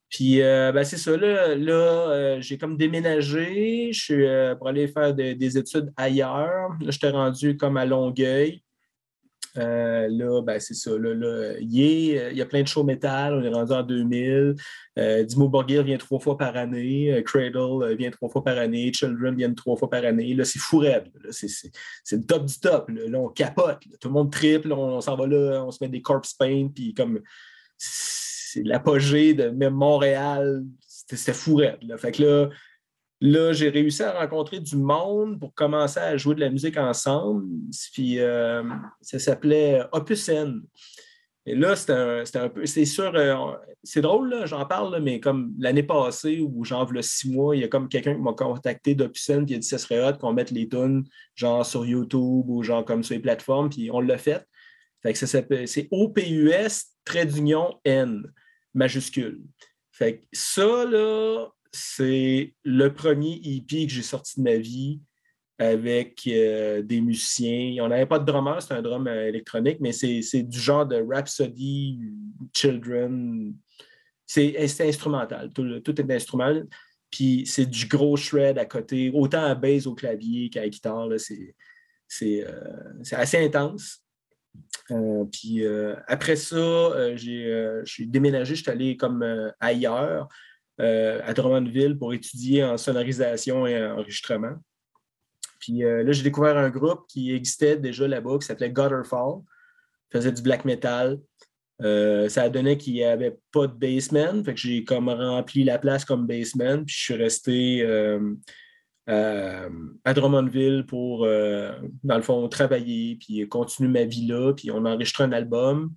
Puis, euh, ben, c'est ça, là, là euh, j'ai comme déménagé je suis, pour aller faire des études ailleurs. Là, j'étais rendu comme à Longueuil. Euh, là, ben, c'est ça. Là, il, y a plein de shows métal. On est rendu en 2000. Euh, Dimo Borgir vient trois fois par année. Euh, Cradle vient trois fois par année. Children viennent trois fois par année. Là, c'est fou raide. C'est, le top du top. Là, on capote. Tout le monde triple. On, s'en va là. On se met des corpse paint. Puis comme l'apogée de même Montréal. C'était, fou raide. Fait que là, Là, j'ai réussi à rencontrer du monde pour commencer à jouer de la musique ensemble. Puis euh, ça s'appelait Opus N. Et là, c'était un, peu. C'est sûr, euh, c'est drôle, j'en parle, mais comme l'année passée, où genre, le six mois, il y a comme quelqu'un qui m'a contacté d'Opus N, qui a dit ce serait hot qu'on mette les tunes, genre sur YouTube ou genre comme sur les plateformes, puis on l'a fait. Fait que c'est OPUS, trait d'union N, majuscule. Fait que ça, là, c'est le premier EP que j'ai sorti de ma vie avec euh, des musiciens. On n'avait pas de drummer, c'est un drum euh, électronique, mais c'est du genre de Rhapsody, Children. C'est instrumental. Tout, est instrumental. Puis c'est du gros shred à côté, autant à bass au clavier qu'à guitare. Euh, c'est assez intense. Puis après ça, j'ai déménagé, je suis allé comme ailleurs. Euh, à Drummondville pour étudier en sonorisation et enregistrement. Puis euh, là, j'ai découvert un groupe qui existait déjà là-bas qui s'appelait Gutterfall. faisait du black metal. Euh, ça a donné qu'il n'y avait pas de bassman. Fait que j'ai comme rempli la place comme bassman. Puis je suis resté à Drummondville pour, dans le fond, travailler, puis continuer ma vie là. Puis on a enregistré un album.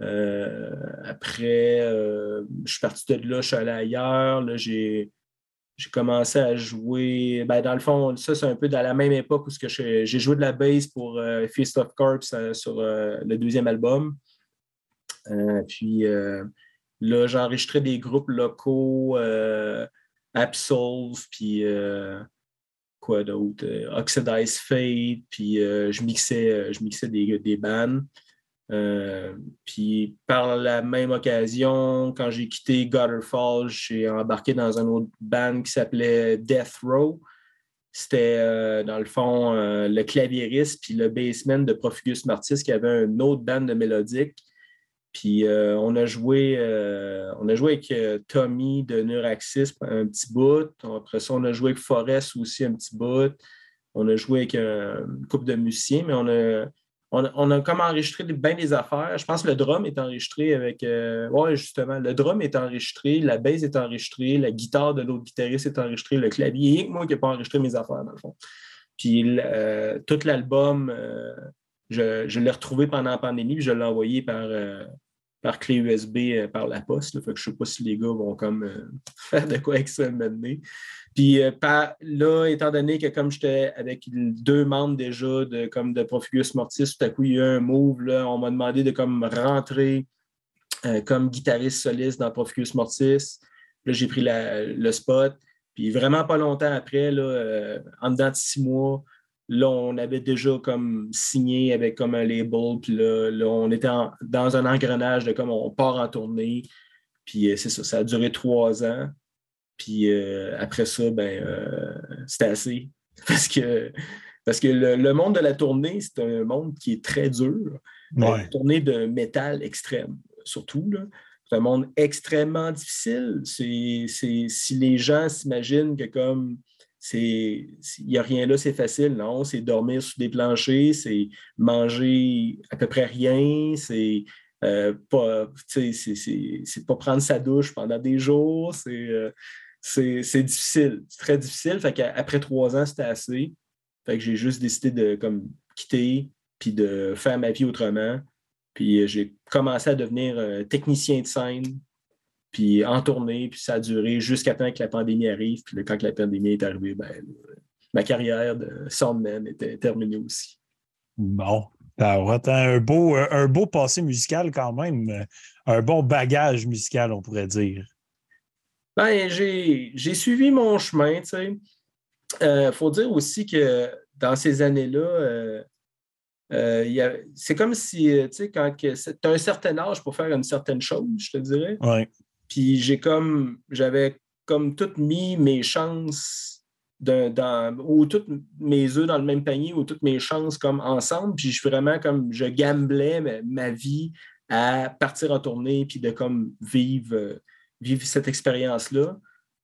Euh, après, euh, je suis parti de là, je suis allé ailleurs. Là, j'ai, commencé à jouer. Ben, dans le fond, ça, c'est un peu dans la même époque où j'ai joué de la bass pour euh, Feast of Corps sur le deuxième album. puis là, j'ai enregistré des groupes locaux, Absolve, puis quoi d'autre, Oxidized Fate, puis je mixais, je mixais des, des bands. Euh, puis par la même occasion, quand j'ai quitté Gutterfall, j'ai embarqué dans un autre band qui s'appelait Death Row. C'était euh, dans le fond euh, le claviériste puis le bassman de Profugus Martis qui avait un autre band de mélodique. Puis on a joué on a joué avec Tommy de Neuraxis un petit bout. Après ça, on a joué avec Forest aussi un petit bout. On a joué avec une couple de musiciens, mais on a on, a comme enregistré bien des affaires. Je pense que le drum est enregistré avec. Euh, oui, justement, le drum est enregistré, la bass est enregistrée, la guitare de l'autre guitariste est enregistrée, le clavier. Et moi qui n'ai pas enregistré mes affaires, dans le fond. Puis euh, tout l'album, euh, je, l'ai retrouvé pendant la pandémie, puis je l'ai envoyé par, par clé USB euh, par la poste. Là, fait que je ne sais pas si les gars vont comme euh, faire de quoi avec ça maintenant. Puis euh, là, étant donné que comme j'étais avec deux membres déjà de, comme de Profigus Mortis, tout à coup, il y a eu un move, là, on m'a demandé de comme rentrer comme guitariste soliste dans Profigus Mortis. Là, j'ai pris le spot. Puis vraiment pas longtemps après, là, en dedans de six mois, Là, on avait déjà comme signé avec comme un label, puis là, on était dans un engrenage de comme on part en tournée. Puis euh, c'est ça, ça a duré trois ans. Puis euh, après ça, ben, euh, c'était assez. Parce que, parce que le, monde de la tournée, c'est un monde qui est très dur. Une tournée de métal extrême, surtout. C'est un monde extrêmement difficile. C'est, si les gens s'imaginent que comme il n'y a rien là, c'est facile, non? C'est dormir sous des planchers, c'est manger à peu près rien, c'est euh, pas, pas prendre sa douche pendant des jours, c'est euh, difficile, c'est très difficile. Fait trois ans, c'était assez. Fait que j'ai juste décidé de comme, quitter puis de faire ma vie autrement. Puis euh, j'ai commencé à devenir technicien de scène puis en tournée, puis ça a duré jusqu'à temps que la pandémie arrive. Puis quand la pandémie est arrivée, ben, ma carrière de soundman était terminée aussi. Bon, un beau, un beau passé musical quand même, un bon bagage musical, on pourrait dire. Ben, j'ai suivi mon chemin, tu sais. Il euh, faut dire aussi que dans ces années-là, euh, euh, c'est comme si, tu sais, quand tu as un certain âge pour faire une certaine chose, je te dirais. Ouais. Puis j'ai comme, j'avais comme toutes mis mes chances dans, ou toutes mes œufs dans le même panier ou toutes mes chances comme ensemble. Puis je vraiment comme, je gamblais ma, vie à partir en tournée puis de comme vivre, vivre cette expérience-là.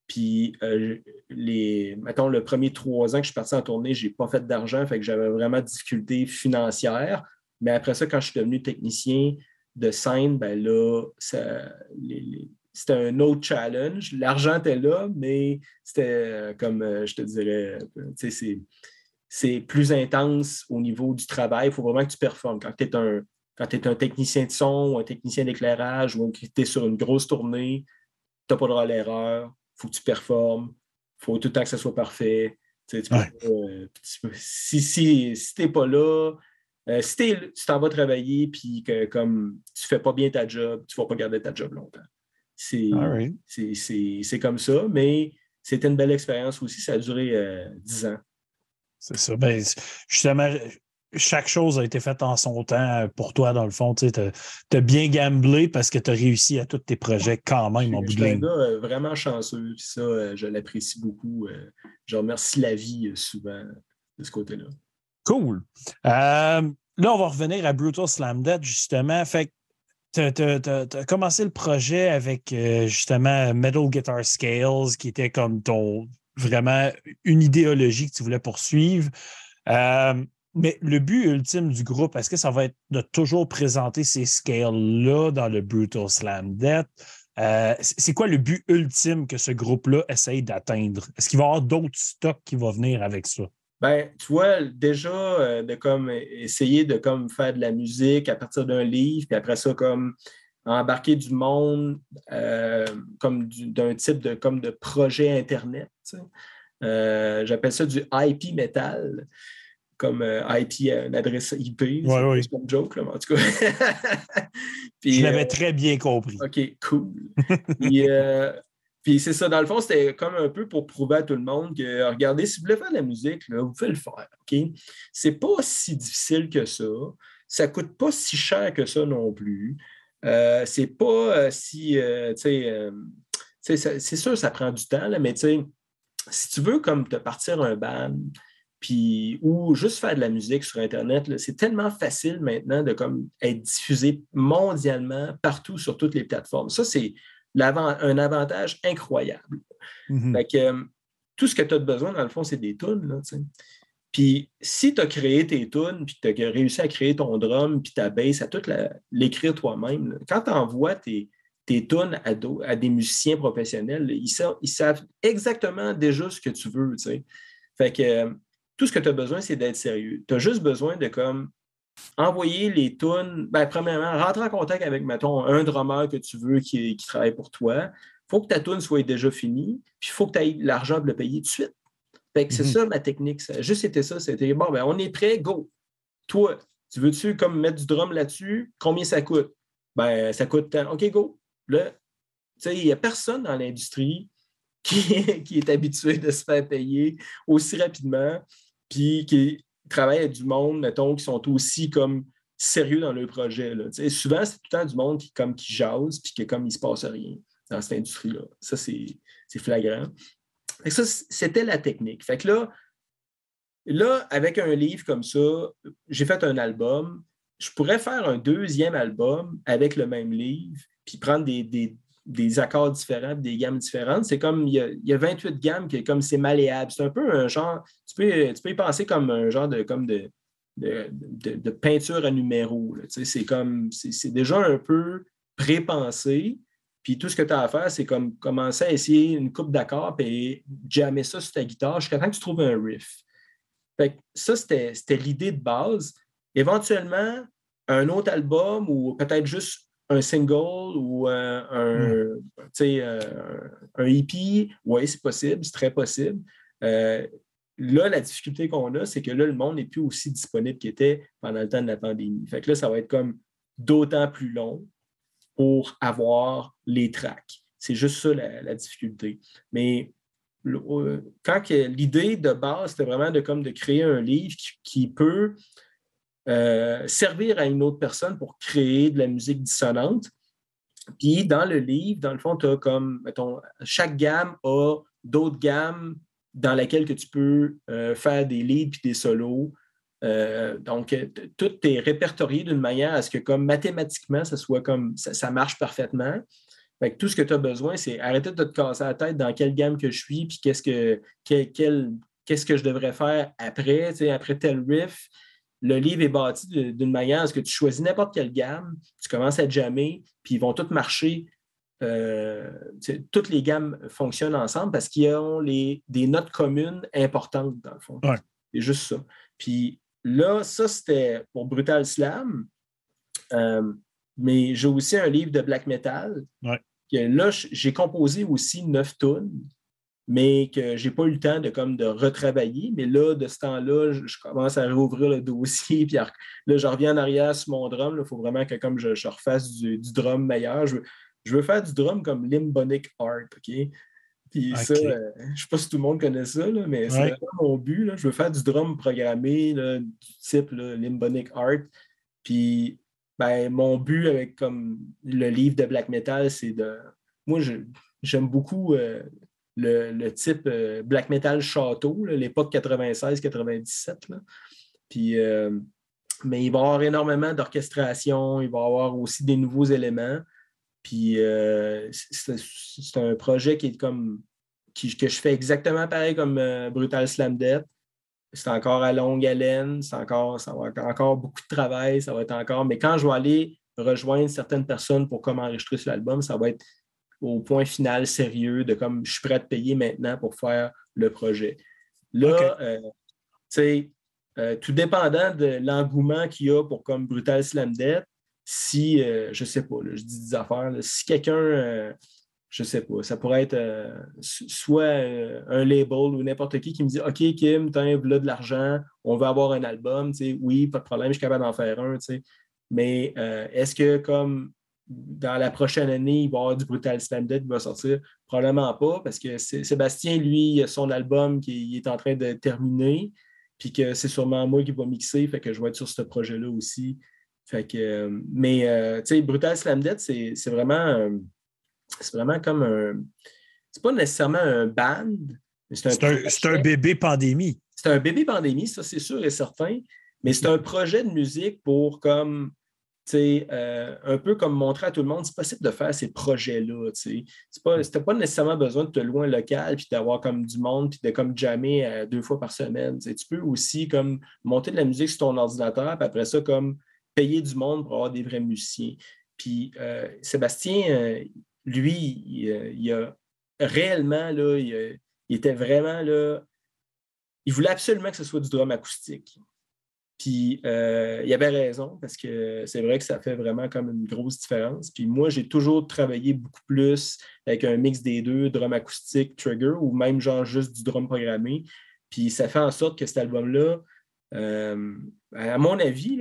Puis, euh, les, mettons, le premier trois ans que je suis parti en tournée, je n'ai pas fait d'argent, fait que j'avais vraiment de difficultés financières. Mais après ça, quand je suis devenu technicien de scène, ben là, ça, les, c'était un autre challenge. L'argent était là, mais c'était euh, comme euh, je te dirais, euh, c'est plus intense au niveau du travail. Il faut vraiment que tu performes. Quand tu es un, quand es un technicien de son ou un technicien d'éclairage ou que tu es sur une grosse tournée, tu n'as pas le droit à l'erreur. Il faut que tu performes. Il faut tout le temps que ça soit parfait. si si, si tu n'es pas là, si tu t'en vas travailler et que comme tu ne fais pas bien ta job, tu ne vas pas garder ta job longtemps. C'est comme ça, mais c'était une belle expérience aussi. Ça a duré euh, dix ans. C'est ça. Ben, justement, chaque chose a été faite en son temps pour toi, dans le fond. Tu as, bien gamblé parce que tu as réussi à tous tes projets quand même en bout de euh, vraiment chanceux. ça, euh, je l'apprécie beaucoup. je remercie la vie souvent de ce côté-là. Cool. là, on va revenir à Brutal Slam Dead, justement. Fait tu as, commencé le projet avec euh, justement Metal Guitar Scales, qui était comme ton vraiment une idéologie que tu voulais poursuivre. Euh, mais le but ultime du groupe, est-ce que ça va être de toujours présenter ces scales-là dans le Brutal Slam Death? Euh, c'est quoi le but ultime que ce groupe-là essaye d'atteindre? Est-ce qu'il va y avoir d'autres stocks qui vont venir avec ça? Ben, tu vois, déjà, euh, de comme essayer de comme faire de la musique à partir d'un livre, puis après ça, comme embarquer du monde euh, comme d'un type de, comme de projet Internet. Euh, j'appelle ça du IP metal, comme IP, une adresse IP. Oui, oui. C'est un joke, là, en tout cas. Je l'avais très bien compris. OK, cool. puis, puis c'est ça, dans le fond, c'était comme un peu pour prouver à tout le monde que, regardez, si vous voulez faire de la musique, vous pouvez le faire, OK? C'est pas si difficile que ça. Ça coûte pas si cher que ça non plus. Euh, c'est pas euh, si, euh, tu sais, c'est sûr, ça prend du temps, mais tu sais, si tu veux comme te partir un band, ou juste faire de la musique sur Internet, c'est tellement facile maintenant de comme être diffusé mondialement partout sur toutes les plateformes. Ça, c'est un avantage incroyable. Mm-hmm. Euh, tout ce que tu as besoin, dans le fond, c'est des tunes. puis si tu as créé tes tunes, puis tu as réussi à créer ton drum, puis ta bass, à tout l'écrire toi-même, quand tu envoies tes, tes tunes à, à, des musiciens professionnels, ils savent, ils savent, exactement déjà ce que tu veux. Fait que euh, tout ce que tu as besoin, c'est d'être sérieux. Tu as juste besoin de comme envoyer les tunes, ben, premièrement, rentrer en contact avec, mettons, un drummer que tu veux qui, travaille pour toi. Il faut que ta tune soit déjà finie, puis il faut que tu aies l'argent de le payer tout de suite. c'est mhm. ça ma technique. Ça. Juste c'était ça. C'était bon, ben, on est prêt, go. Toi, tu veux-tu comme mettre du drum là-dessus? Combien ça coûte? Ben, ça coûte tant. OK, go. Là, il n'y a personne dans l'industrie qui, qui, est habitué de se faire payer aussi rapidement, puis qui travaille avec du monde, mettons, qui sont aussi comme sérieux dans leur projet. Là. Souvent, c'est tout le temps du monde qui, comme, qui jase, puis que comme il ne se passe rien dans cette industrie-là. Ça, c'est flagrant. Ça, c'était la technique. Fait que là, là, avec un livre comme ça, j'ai fait un album. Je pourrais faire un deuxième album avec le même livre, puis prendre des accords différents, des gammes différentes. C'est comme, il y, a, 28 gammes qui comme c'est malléable. C'est un peu un genre, tu peux, tu peux y penser comme un genre de, comme de, de, peinture à numéro. C'est comme, c'est déjà un peu pré-pensé. Puis tout ce que tu as à faire, c'est comme commencer à essayer une coupe d'accords et jammer ça sur ta guitare jusqu'à temps que tu trouves un riff. Fait ça, c'était l'idée de base. Éventuellement, un autre album ou peut-être juste un single ou euh, un, euh, un EP, oui, c'est possible, c'est très possible. Euh, là, la difficulté qu'on a, c'est que là, le monde n'est plus aussi disponible qu'il était pendant le temps de la pandémie. Fait que là, ça va être comme d'autant plus long pour avoir les tracks. C'est juste ça la, difficulté. Mais quand l'idée de base, c'était vraiment de, comme, de créer un livre qui peut euh, servir à une autre personne pour créer de la musique dissonante. Puis dans le livre, dans le fond, tu as comme, mettons, chaque gamme a d'autres gammes dans lesquelles que tu peux euh, faire des leads puis des solos. Euh, donc, tout est répertorié d'une manière à ce que, comme mathématiquement, ça soit comme ça, marche parfaitement. Fait tout ce que tu as besoin, c'est arrêter de te casser la tête dans quelle gamme que je suis, puis qu'est-ce que, qu'est-ce que je devrais faire après, après tel riff le livre est bâti d'une manière à ce que tu choisis n'importe quelle gamme, tu commences à jammer, puis ils vont tous marcher. Euh, toutes les gammes fonctionnent ensemble parce qu'ils ont les, des notes communes importantes, dans le fond. C'est juste ça. Puis là, ça, c'était pour Brutal Slam. Euh, mais j'ai aussi un livre de black metal. là, j'ai composé aussi neuf tonnes mais que je n'ai pas eu le temps de, comme, de retravailler. Mais là, de ce temps-là, je, commence à rouvrir le dossier. Puis là, je reviens en arrière sur mon drum. Il faut vraiment que comme je, refasse du, drum meilleur. Je veux, faire du drum comme Limbonic Art. OK? Puis ça, euh, je ne sais pas si tout le monde connaît ça, mais c'est mon but. Je veux faire du drum programmé du type Limbonic Art. Puis ben, mon but avec comme le livre de black metal, c'est de. Moi, j'aime beaucoup euh, le, type euh, black metal château, l'époque 96-97. Puis, euh, mais il va y avoir énormément d'orchestration, il va y avoir aussi des nouveaux éléments. Puis euh, c'est un projet qui est comme que je fais exactement pareil comme Brutal Slam Death. C'est encore à longue haleine, c'est encore, ça va être encore beaucoup de travail, ça va être encore. Mais quand je vais aller rejoindre certaines personnes pour comment enregistrer sur l'album, ça va être au point final sérieux de comme je suis prêt à te payer maintenant pour faire le projet. Là, euh, tu sais, euh, tout dépendant de l'engouement qu'il y a pour comme Brutal Slam Death, si, euh, je ne sais pas, je dis des affaires, si quelqu'un, je ne sais pas, ça pourrait être soit un label ou n'importe qui qui me dit OK, Kim, tu as de l'argent, on veut avoir un album, tu sais, oui, pas de problème, je suis capable d'en faire un, tu sais. Mais est-ce que comme dans la prochaine année, il va y avoir du Brutal Standard qui va sortir? Probablement pas, parce que Sébastien, lui, son album qui est en train de terminer, puis que c'est sûrement moi qui va mixer, fait que je vais être sur ce projet-là aussi. Fait que, mais, euh, tu sais, Brutal Slam Dead, c'est vraiment, c'est vraiment comme un. C'est pas nécessairement un band. C'est un, un, bébé pandémie. C'est un bébé pandémie, ça, c'est sûr et certain. Mais c'est un projet de musique pour comme euh, un peu comme montrer à tout le monde, c'est possible de faire ces projets-là. Tu n'as pas nécessairement besoin de te louer un local puis d'avoir comme du monde puis de comme jammer euh, deux fois par semaine. Tu peux aussi comme monter de la musique sur ton ordinateur puis après ça, comme payer du monde pour avoir des vrais musiciens. Puis euh, Sébastien, lui, il, a réellement, là, il, il, était vraiment là. Il voulait absolument que ce soit du drum acoustique. Puis euh, il avait raison parce que c'est vrai que ça fait vraiment comme une grosse différence. Puis moi, j'ai toujours travaillé beaucoup plus avec un mix des deux, drum acoustique, trigger, ou même genre juste du drum programmé. Puis ça fait en sorte que cet album-là, euh, à mon avis,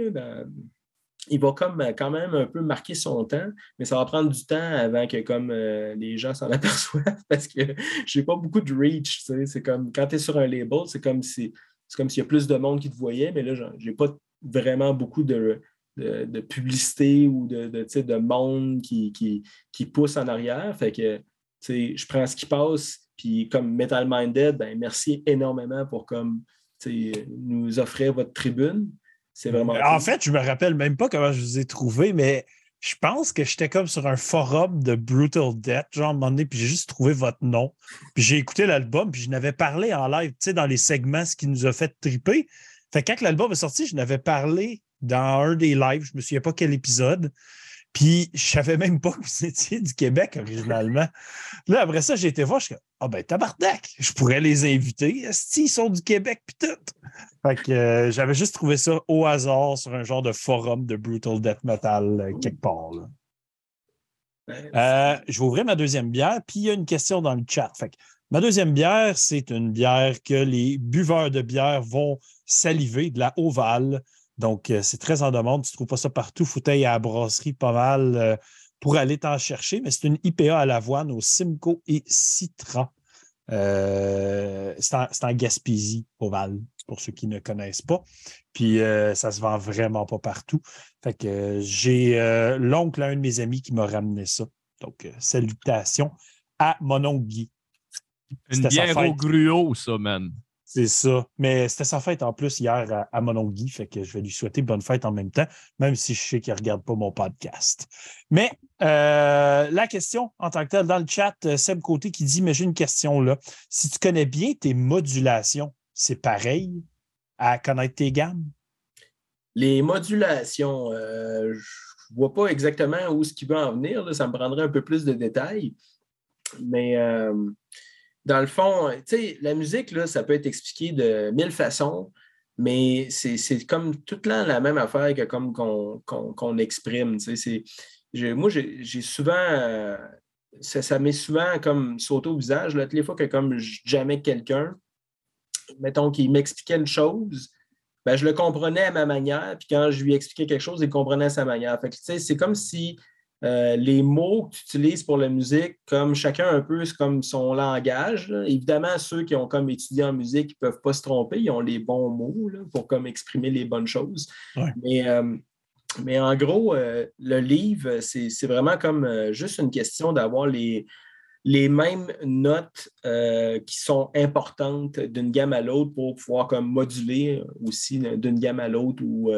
il va comme quand même un peu marquer son temps, mais ça va prendre du temps avant que comme euh, les gens s'en aperçoivent parce que j'ai pas beaucoup de reach. C'est comme quand tu es sur un label, c'est comme si c'est comme s'il y a plus de monde qui te voyait, mais là, je n'ai pas vraiment beaucoup de, de, publicité ou de, de, de monde qui, qui, qui, pousse en arrière. Fait que je prends ce qui passe, puis comme Metal Minded, ben, merci énormément pour comme nous offrir votre tribune. C'est vraiment. En fait, je me rappelle même pas comment je vous ai trouvé, mais je pense que j'étais comme sur un forum de Brutal Death, genre à un moment puis j'ai juste trouvé votre nom. Puis j'ai écouté l'album, puis je n'avais parlé en live, tu sais, dans les segments, ce qui nous a fait triper. Fait que quand l'album est sorti, je n'avais parlé dans un des lives, je ne me souviens pas quel épisode. Puis je savais même pas que vous étiez du Québec originalement. Là, après ça, j'ai été voir, je suis Ah ben tabarnak, je pourrais les inviter. Est-ce qu'ils sont du Québec puis tout? Fait que euh, j'avais juste trouvé ça au hasard sur un genre de forum de Brutal Death Metal euh, quelque part. Euh, je vais ouvrir ma deuxième bière, puis il y a une question dans le chat. Fait ma deuxième bière, c'est une bière que les buveurs de bière vont saliver, de la Ovale. Donc, euh, c'est très en demande. Tu ne trouves pas ça partout. Fouteille à la brasserie, pas mal euh, pour aller t'en chercher. Mais c'est une IPA à l'avoine au Simcoe et Citra. Euh, c'est en, Gaspésie, Oval, pour ceux qui ne connaissent pas. Puis ça se vend vraiment pas partout. Fait que j'ai l'oncle, un de mes amis, qui m'a ramené ça. Donc, salutations à mon oncle Guy. Une bière au gruau, ça, man. C'est ça. Mais c'était sa fête en plus hier à, à fait que je vais lui souhaiter bonne fête en même temps, même si je sais qu'il ne regarde pas mon podcast. Mais euh, la question en tant que telle, dans le chat, euh, Seb Côté qui dit Mais j'ai une question là. Si tu connais bien tes modulations, c'est pareil à connaître tes gammes? Les modulations, euh, je ne vois pas exactement où ce qui va en venir. Ça me prendrait un peu plus de détails. Mais dans le fond, tu sais, la musique, là, ça peut être expliqué de mille façons, mais c'est comme toute la même affaire que comme qu'on exprime. moi, j'ai souvent, euh, ça, m'est souvent comme sauté au visage, là, toutes les fois que comme jamais quelqu'un, mettons, qu'il m'expliquait une chose, ben, je le comprenais à ma manière, puis quand je lui expliquais quelque chose, il comprenait à sa manière. Fait c'est comme si euh, les mots que tu utilises pour la musique, comme chacun un peu comme son langage. Évidemment, ceux qui ont comme étudié en musique, ils ne peuvent pas se tromper, ils ont les bons mots pour comme exprimer les bonnes choses. Mais, euh, mais en gros, euh, le livre, c'est vraiment comme juste une question d'avoir les, les mêmes notes qui sont importantes d'une gamme à l'autre pour pouvoir comme moduler aussi d'une gamme à l'autre ou,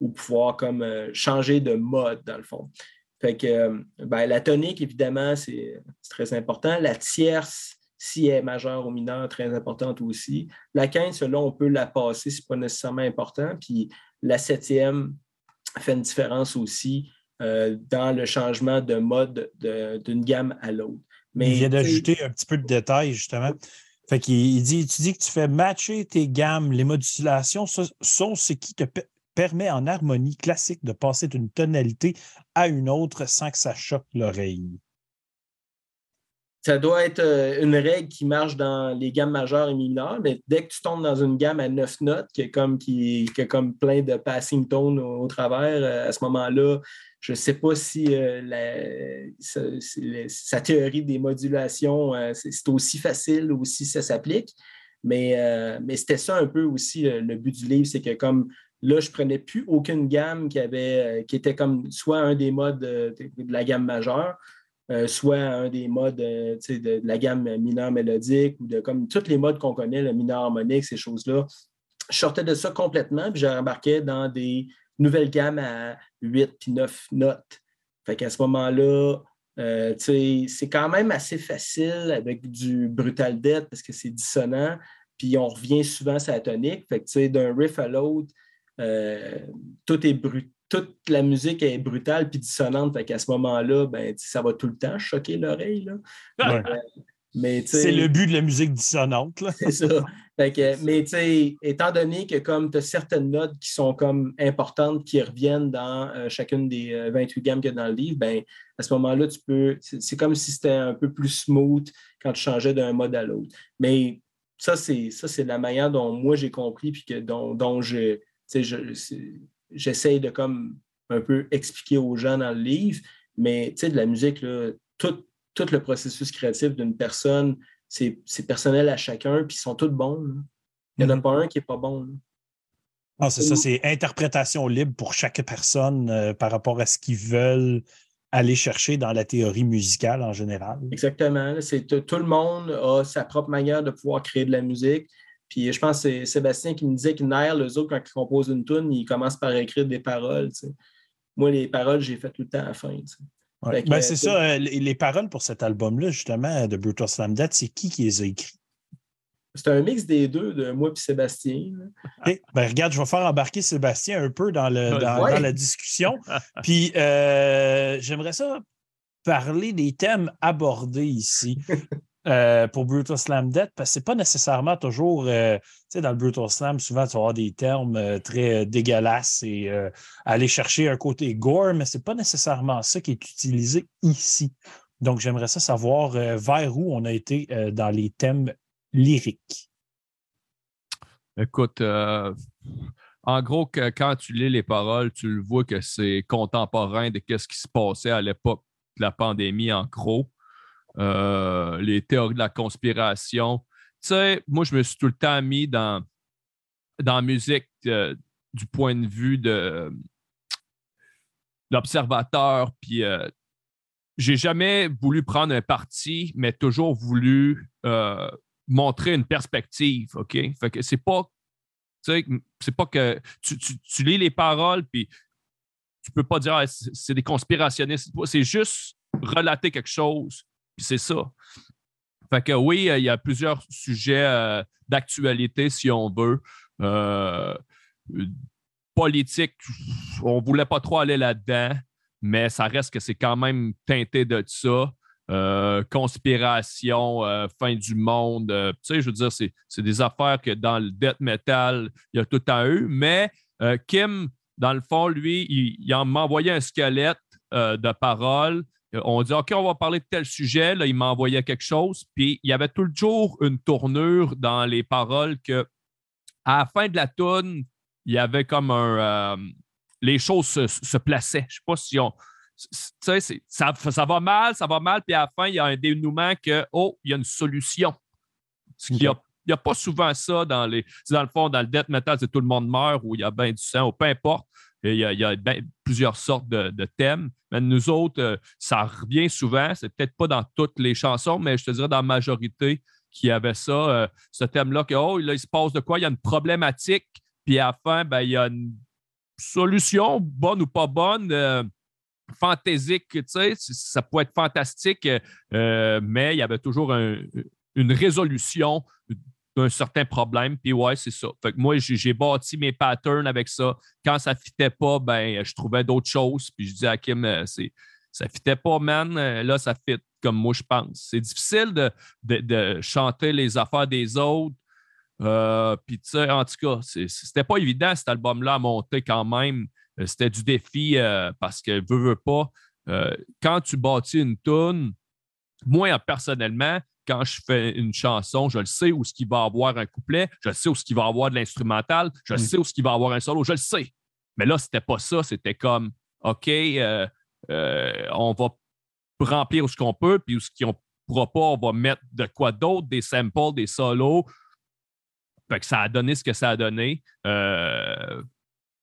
ou pouvoir comme changer de mode dans le fond. Fait que euh, ben, la tonique, évidemment, c'est très important. La tierce, si elle est majeure ou mineure, très importante aussi. La quinte, là, on peut la passer, ce n'est pas nécessairement important. Puis la septième fait une différence aussi euh, dans le changement de mode d'une gamme à l'autre. Mais il vient d'ajouter un petit peu de détails, justement. Fait qu'il dit, tu dis que tu fais matcher tes gammes, les modulations sont ce qui te permet en harmonie classique de passer d'une tonalité à une autre sans que ça choque l'oreille. Ça doit être euh, une règle qui marche dans les gammes majeures et mineures, mais dès que tu tombes dans une gamme à neuf notes, qui, est comme, qui, a comme plein de passing tones au, travers, euh, à ce moment-là, je ne sais pas si euh, sa, théorie des modulations, c'est aussi facile ou si ça s'applique. Mais, mais c'était ça un peu aussi le but du livre, c'est que comme Là, je ne prenais plus aucune gamme qui, avait, euh, qui était comme soit un des modes euh, de, la gamme majeure, euh, soit un des modes de, la gamme mineure mélodique ou de comme tous les modes qu'on connaît, le mineur harmonique, ces choses-là. Je sortais de ça complètement, puis je rembarquais dans des nouvelles gammes à 8 puis 9 notes. Fait qu'à ce moment-là, c'est quand même assez facile avec du brutal death parce que c'est dissonant, puis on revient souvent sur la tonique. Fait que d'un riff à l'autre, euh, tout est toute la musique est brutale puis dissonante. Fait qu'à ce moment-là, ben, ça va tout le temps choquer l'oreille. Euh, C'est le but de la musique dissonante. C'est ça. mais tu sais, étant donné que comme tu as certaines notes qui sont comme importantes, qui reviennent dans euh, chacune des 28 euh, gammes qu'il y a dans le livre, ben, à ce moment-là, tu peux. C'est comme si c'était un peu plus smooth quand tu changeais d'un mode à l'autre. Mais ça, c'est ça, c'est la manière dont moi j'ai compris, puis que dont, dont je, j'essaye de comme un peu expliquer aux gens dans le livre. Mais de la musique, là, tout, tout le processus créatif d'une personne, c'est personnel à chacun, puis ils sont tous bons. Il n'y en a mm-hmm. pas un qui n'est pas bon. Ah, c'est ça, c'est interprétation libre pour chaque personne euh, par rapport à ce qu'ils veulent aller chercher dans la théorie musicale en général. Exactement. C'est tout le monde a sa propre manière de pouvoir créer de la musique. Puis je pense que c'est Sébastien qui me disait qu'il nerf, les autres, quand ils composent une tune, ils commencent par écrire des paroles. Moi, les paroles, j'ai fait tout le temps à la fin. Ben, c'est ça, euh, les, paroles pour cet album-là, justement, de Brutal Slam Dead, c'est qui qui les a écrits? C'est un mix des deux, de moi et Sébastien. ben, regarde, je vais faire embarquer Sébastien un peu dans, le, dans, la discussion. Puis euh, j'aimerais ça parler des thèmes abordés ici. Euh, pour Brutal Slam Dead, parce que c'est pas nécessairement toujours, euh, tu sais, dans le Brutal Slam, souvent tu vas avoir des termes euh, très dégueulasses et aller chercher un côté gore, mais c'est pas nécessairement ça qui est utilisé ici. Donc, j'aimerais ça savoir vers où on a été dans les thèmes lyriques. Écoute, en gros, quand tu lis les paroles, tu le vois que c'est contemporain de ce qui se passait à l'époque de la pandémie, en gros. Euh, les théories de la conspiration. Tu sais, moi, je me suis tout le temps mis dans, dans la musique euh, du point de vue de l'observateur, puis euh, j'ai jamais voulu prendre un parti, mais toujours voulu montrer une perspective, OK? Fait que c'est pas, c'est pas que tu, tu, lis les paroles, puis tu peux pas dire ah, c'est des conspirationnistes. C'est juste relater quelque chose puis c'est ça. Fait que oui, il y a plusieurs sujets euh, d'actualité, si on veut. Euh, politique, on ne voulait pas trop aller là-dedans, mais ça reste que c'est quand même teinté de ça. Euh, conspiration, fin du monde. tu sais, je veux dire, c'est, des affaires que dans le death metal, il y a tout à eu. Mais Kim, dans le fond, lui, il, m'a envoyé un squelette de paroles euh, on dit OK, on va parler de tel sujet. Là, il m'envoyait quelque chose. Puis il y avait toujours une tournure dans les paroles que à la fin de la tune, il y avait comme un. Euh, les choses se, plaçaient. Je ne sais pas si on. Tu sais, ça, ça, va mal, ça va mal, puis à la fin, il y a un dénouement que, oh, il y a une solution. Il n'y a, pas souvent ça dans les. Dans le fond, dans le death metal, c'est tout le monde meurt ou il y a bien du sang, ou peu importe. Il y a, ben, plusieurs sortes de, thèmes. Mais nous autres, euh, ça revient souvent. C'est peut-être pas dans toutes les chansons, mais je te dirais dans la majorité qui avait ça, euh, ce thème-là, que oh, là, il se passe de quoi? Il y a une problématique, puis à la fin, ben, il y a une solution, bonne ou pas bonne. Euh, fantaisique, tu sais, ça peut être fantastique, mais il y avait toujours une résolution d'un certain problème. Puis ouais, c'est ça. Fait que moi, j'ai bâti mes patterns avec ça. Quand ça ne fitait pas, ben, je trouvais d'autres choses. Puis je disais à Kim, euh, ça ne fitait pas, man. Euh, là, ça fit comme moi, je pense. C'est difficile de, chanter les affaires des autres. Euh, puis, tu sais, en tout cas, c'était pas évident cet album-là à monter quand même. C'était du défi parce que, veut, veut pas, quand tu bâtis une tune, moi, personnellement, quand je fais une chanson, je le sais où ce qu'il va avoir un couplet, je sais où ce qu'il va avoir de l'instrumental, je mm. sais où ce qu'il va avoir un solo, je le sais. Mais là, c'était pas ça, c'était comme OK, euh, euh, on va remplir ce qu'on peut, puis ce qu'on ne pourra pas, on va mettre de quoi d'autre, des samples, des solos. Fait que ça a donné ce que ça a donné. Euh,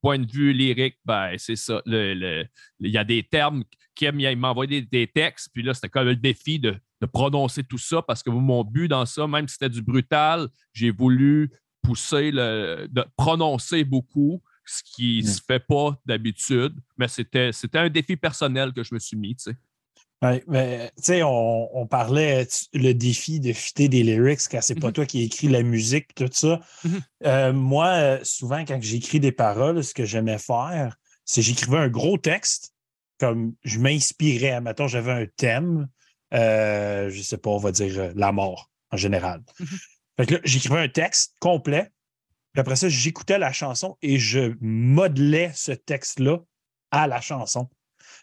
point de vue lyrique, ben, c'est ça. Il y a des termes. Kim m'a envoyé des, textes, puis là, c'était comme le défi de, prononcer tout ça parce que mon but dans ça, même si c'était du brutal, j'ai voulu pousser, le, de prononcer beaucoup, ce qui ne mm. se fait pas d'habitude, mais c'était un défi personnel que je me suis mis. Oui, mais tu sais, on, parlait le défi de fitter des lyrics quand c'est pas mm-hmm. toi qui écris la musique, tout ça. Mm-hmm. Euh, moi, souvent, quand j'écris des paroles, ce que j'aimais faire, c'est j'écrivais un gros texte, comme je m'inspirais. Mettons, j'avais un thème, euh, je sais pas, on va dire euh, la mort en général. Fait que là, j'écrivais un texte complet, puis après ça, j'écoutais la chanson et je modelais ce texte-là à la chanson.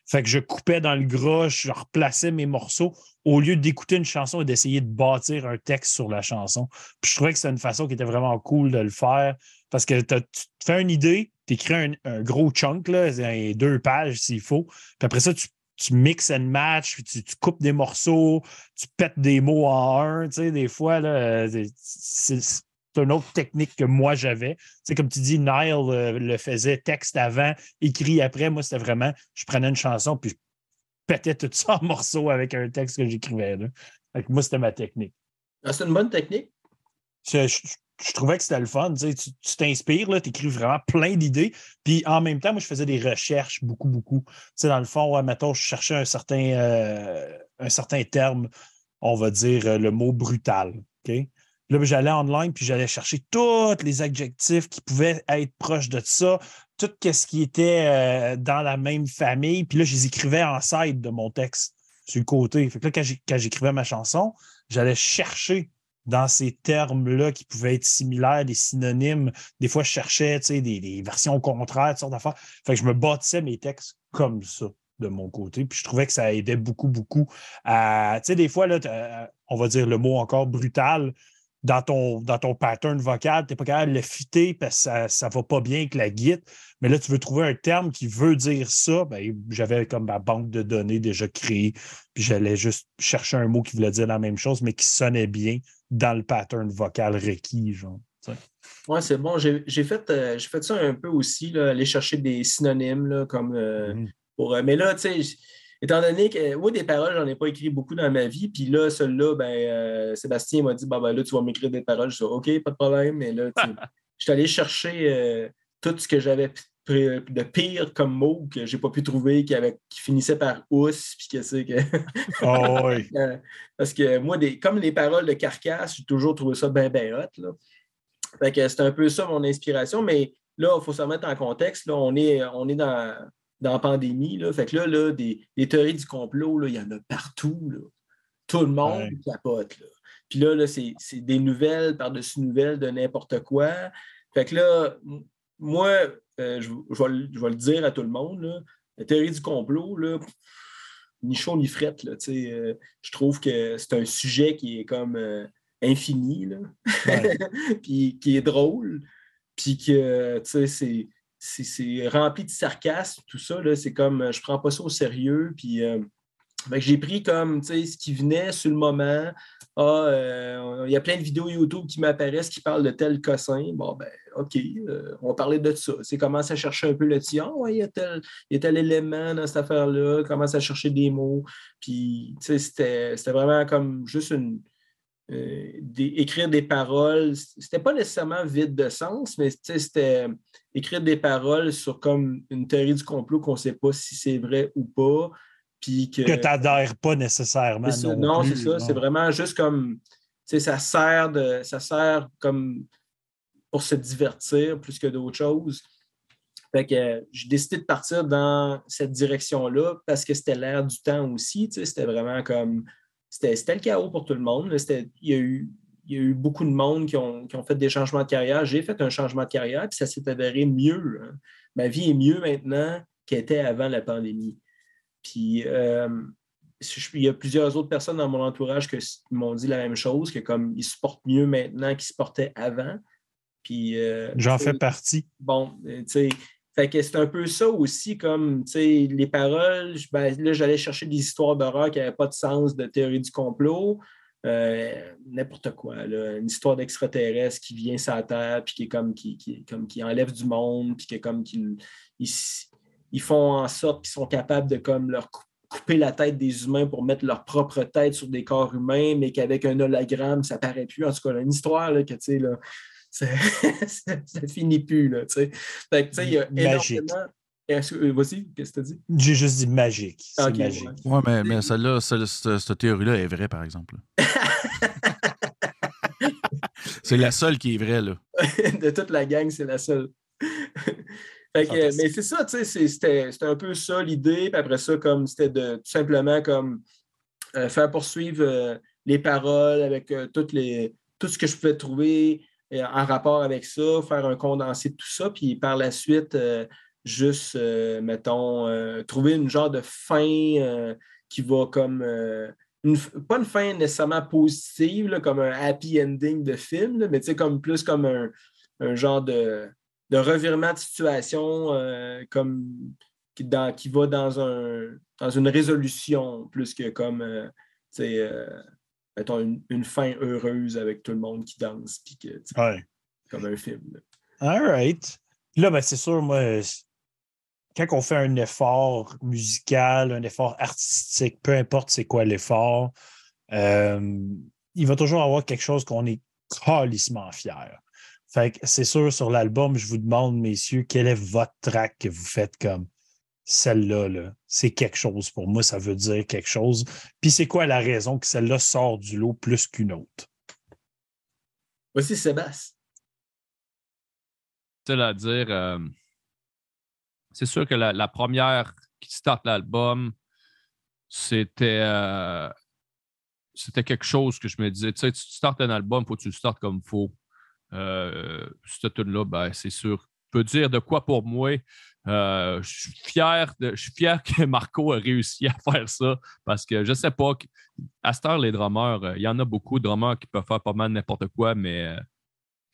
Fait que je coupais dans le gras, je replaçais mes morceaux au lieu d'écouter une chanson et d'essayer de bâtir un texte sur la chanson. Puis je trouvais que c'était une façon qui était vraiment cool de le faire parce que tu te fais une idée, tu écris un, un gros chunk, là, deux pages s'il faut. Puis après ça, tu, tu mixes and match, puis tu, tu coupes des morceaux, tu pètes des mots en un. Tu sais, des fois, là, c'est une autre technique que moi j'avais. Tu sais, comme tu dis, Nile euh, le faisait texte avant, écrit après. Moi, c'était vraiment, je prenais une chanson, puis je pétais tout ça en morceaux avec un texte que j'écrivais. moi, c'était ma technique. Ah, c'est une bonne technique? Je, je- je trouvais que c'était le fun. Tu t'inspires, tu écris vraiment plein d'idées. Puis en même temps, moi, je faisais des recherches beaucoup, beaucoup. Tu sais, dans le fond, ouais, mettons, je cherchais un certain, euh, un certain terme, on va dire euh, le mot brutal. Là, j'allais online, puis j'allais chercher tous les adjectifs qui pouvaient être proches de ça, tout ce qui était euh, dans la même famille. Puis là, je les écrivais en side de mon texte, sur le côté. Là, quand j'écrivais ma chanson, j'allais chercher dans ces termes-là qui pouvaient être similaires, des synonymes. Des fois, je cherchais des, des versions contraires, toutes sortes d'affaires. Fait que je me bâtissais mes textes comme ça de mon côté. Puis je trouvais que ça aidait beaucoup, beaucoup à. Tu sais, des fois, là, t'as- on va dire le mot encore brutal. Dans ton, dans ton pattern vocal, tu n'es pas capable de le fitter parce que ça ne va pas bien avec la guide. Mais là, tu veux trouver un terme qui veut dire ça. Ben, J'avais comme ma banque de données déjà créée. Puis j'allais juste chercher un mot qui voulait dire la même chose, mais qui sonnait bien dans le pattern vocal requis. Genre. Oui, c'est bon. J'ai fait, euh, fait ça un peu aussi, là, aller chercher des synonymes là, comme euh, Mhm. pour. euh, mais là, tu sais, étant donné que moi, des paroles, j'en ai pas écrit beaucoup dans ma vie. Puis là, celui-là, ben, euh, Sébastien m'a dit bah, ben, là, tu vas m'écrire des paroles. Je dis OK, pas de problème. Mais là, tu je suis allé chercher euh, tout ce que j'avais de pire comme mot que j'ai pas pu trouver, qui, avait, qui finissait par ous, puis que c'est que. Ah oui. Euh, Parce que moi, des, comme les paroles de carcasse, j'ai toujours trouvé ça bien, bien hot. Là. Fait que c'est un peu ça mon inspiration, mais là, il faut se remettre en contexte. Là, on est, on est dans, dans la pandémie. Là. Fait que là, là des, des théories du complot, il y en a partout. Là. Tout le monde Ouais. capote. Là. Puis là, là c'est, c'est des nouvelles par-dessus nouvelles de n'importe quoi. Fait que là, moi, euh, je, je vais, le- je vais le dire à tout le monde. Là, la théorie du complot, là, ni chaud ni frette. Là, euh, je trouve que c'est un sujet qui est comme euh, infini, là. Ouais. puis qui est drôle, puis que tu sais, c'est, c'est, rempli de sarcasme, tout ça. C'est comme euh, je prends pas ça au sérieux. Puis euh, j'ai pris comme tu sais, ce qui venait sur le moment. Ah, euh, il y a plein de vidéos YouTube qui m'apparaissent qui parlent de tel cossin. Bon, ben, OK, on va parler de ça. C'est commence à chercher un peu le tien. ouais, il y a tel, y a tel élément dans cette affaire-là. Commence à chercher des mots. Puis, tu sais, c'était, vraiment comme juste une. écrire des paroles, c'était pas nécessairement vide de sens, mais c'était écrire des paroles sur comme une théorie du complot qu'on ne sait pas si c'est vrai ou pas. Puis que, Que tu n'adhères pas nécessairement. ça. non, c'est ça. C'est vraiment juste comme. Ça sert de. Ça sert comme pour se divertir plus que d'autres choses. Fait que euh, j'ai décidé de partir dans cette direction-là parce que c'était l'air du temps aussi. tu sais, C'était vraiment comme. C'était le chaos pour tout le monde. Il y, a eu, il y a eu beaucoup de monde qui ont, qui ont fait des changements de carrière. J'ai fait un changement de carrière, puis ça s'est avéré mieux. hein. Ma vie est mieux maintenant qu'elle était avant la pandémie. Puis euh, il y a plusieurs autres personnes dans mon entourage qui m'ont dit la même chose, que comme ils se portent mieux maintenant qu'ils se portaient avant. Puis, euh, J'en fais partie. Bon, euh, tu sais, fait que c'est un peu ça aussi, comme, tu sais, les paroles, ben, là, j'allais chercher des histoires d'horreur qui n'avaient pas de sens de théorie du complot, euh, n'importe quoi, là, une histoire d'extraterrestre qui vient sur la Terre, puis qui est comme, qui, qui, comme, qui enlève du monde, puis qui est comme, qui, ils, ils font en sorte qu'ils sont capables de, comme, leur cou- couper la tête des humains pour mettre leur propre tête sur des corps humains, mais qu'avec un hologramme, ça paraît plus. En tout cas, là, une histoire, là, que, tu sais, là, ça, ça, finit plus, là. Fait que, il y a énormément... Euh, Vas-y, qu'est-ce que tu as dit? J'ai juste dit magique. C'est magique. ouais. Ouais, mais, mais celle-là, celle- cette, cette théorie-là est vraie, par exemple. c'est la seule qui est vraie, là. de toute la gang, c'est la seule. Fait que, Fantastique. mais c'est ça, tu sais, c'était c'était un peu ça l'idée. Puis après ça, comme c'était de tout simplement comme euh, faire poursuivre euh, les paroles avec toutes les, tout ce que je pouvais trouver en rapport avec ça, faire un condensé de tout ça, puis par la suite, juste, mettons, trouver une genre de fin qui va comme. pas une fin nécessairement positive, comme un happy ending de film, mais comme plus comme un, genre de, de, revirement de situation comme qui, dans, qui va dans, un, dans une résolution plus que comme, euh, euh, mettons, une, fin heureuse avec tout le monde qui danse, puis que, comme un film. All right. Là, ben, c'est sûr, moi, quand on fait un effort musical, un effort artistique, peu importe c'est quoi l'effort, euh, il va toujours avoir quelque chose qu'on est calissement fier. Fait que c'est sûr, sur l'album, je vous demande, messieurs, quel est votre track que vous faites comme celle-là, -là, c'est quelque chose pour moi, ça veut dire quelque chose. Puis c'est quoi la raison que celle-là sort du lot plus qu'une autre? Voici Sébastien. C'est à dire, euh, c'est sûr que la, première qui starte l'album, c'était euh, c'était quelque chose que je me disais, tu sais, tu startes un album, faut que tu le startes comme il faut. Euh, cette tune-là, ben, c'est sûr. peut dire de quoi pour moi. Euh, je, suis fier je que Marco a réussi à faire ça parce que je ne sais pas, à cette heure, les drummers, il y en a beaucoup de drummers qui peuvent faire pas mal n'importe quoi, mais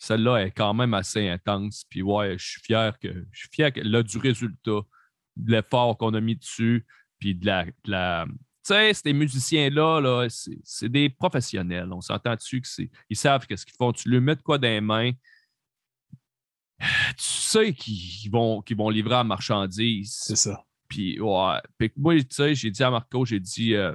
celle-là est quand même assez intense. Puis ouais, je suis fier que je suis fier là, du résultat, de l'effort qu'on a mis dessus, puis de la. tu sais, ces musiciens-là, -là, c'est des professionnels. On s'entend dessus qu'ils savent ce qu'ils font. Tu lui mets de quoi dans les mains, tu sais qu'ils vont, vont livrer la marchandise. C'est ça. Puis, ouais. moi, tu sais, j'ai dit à Marco, j'ai dit, euh,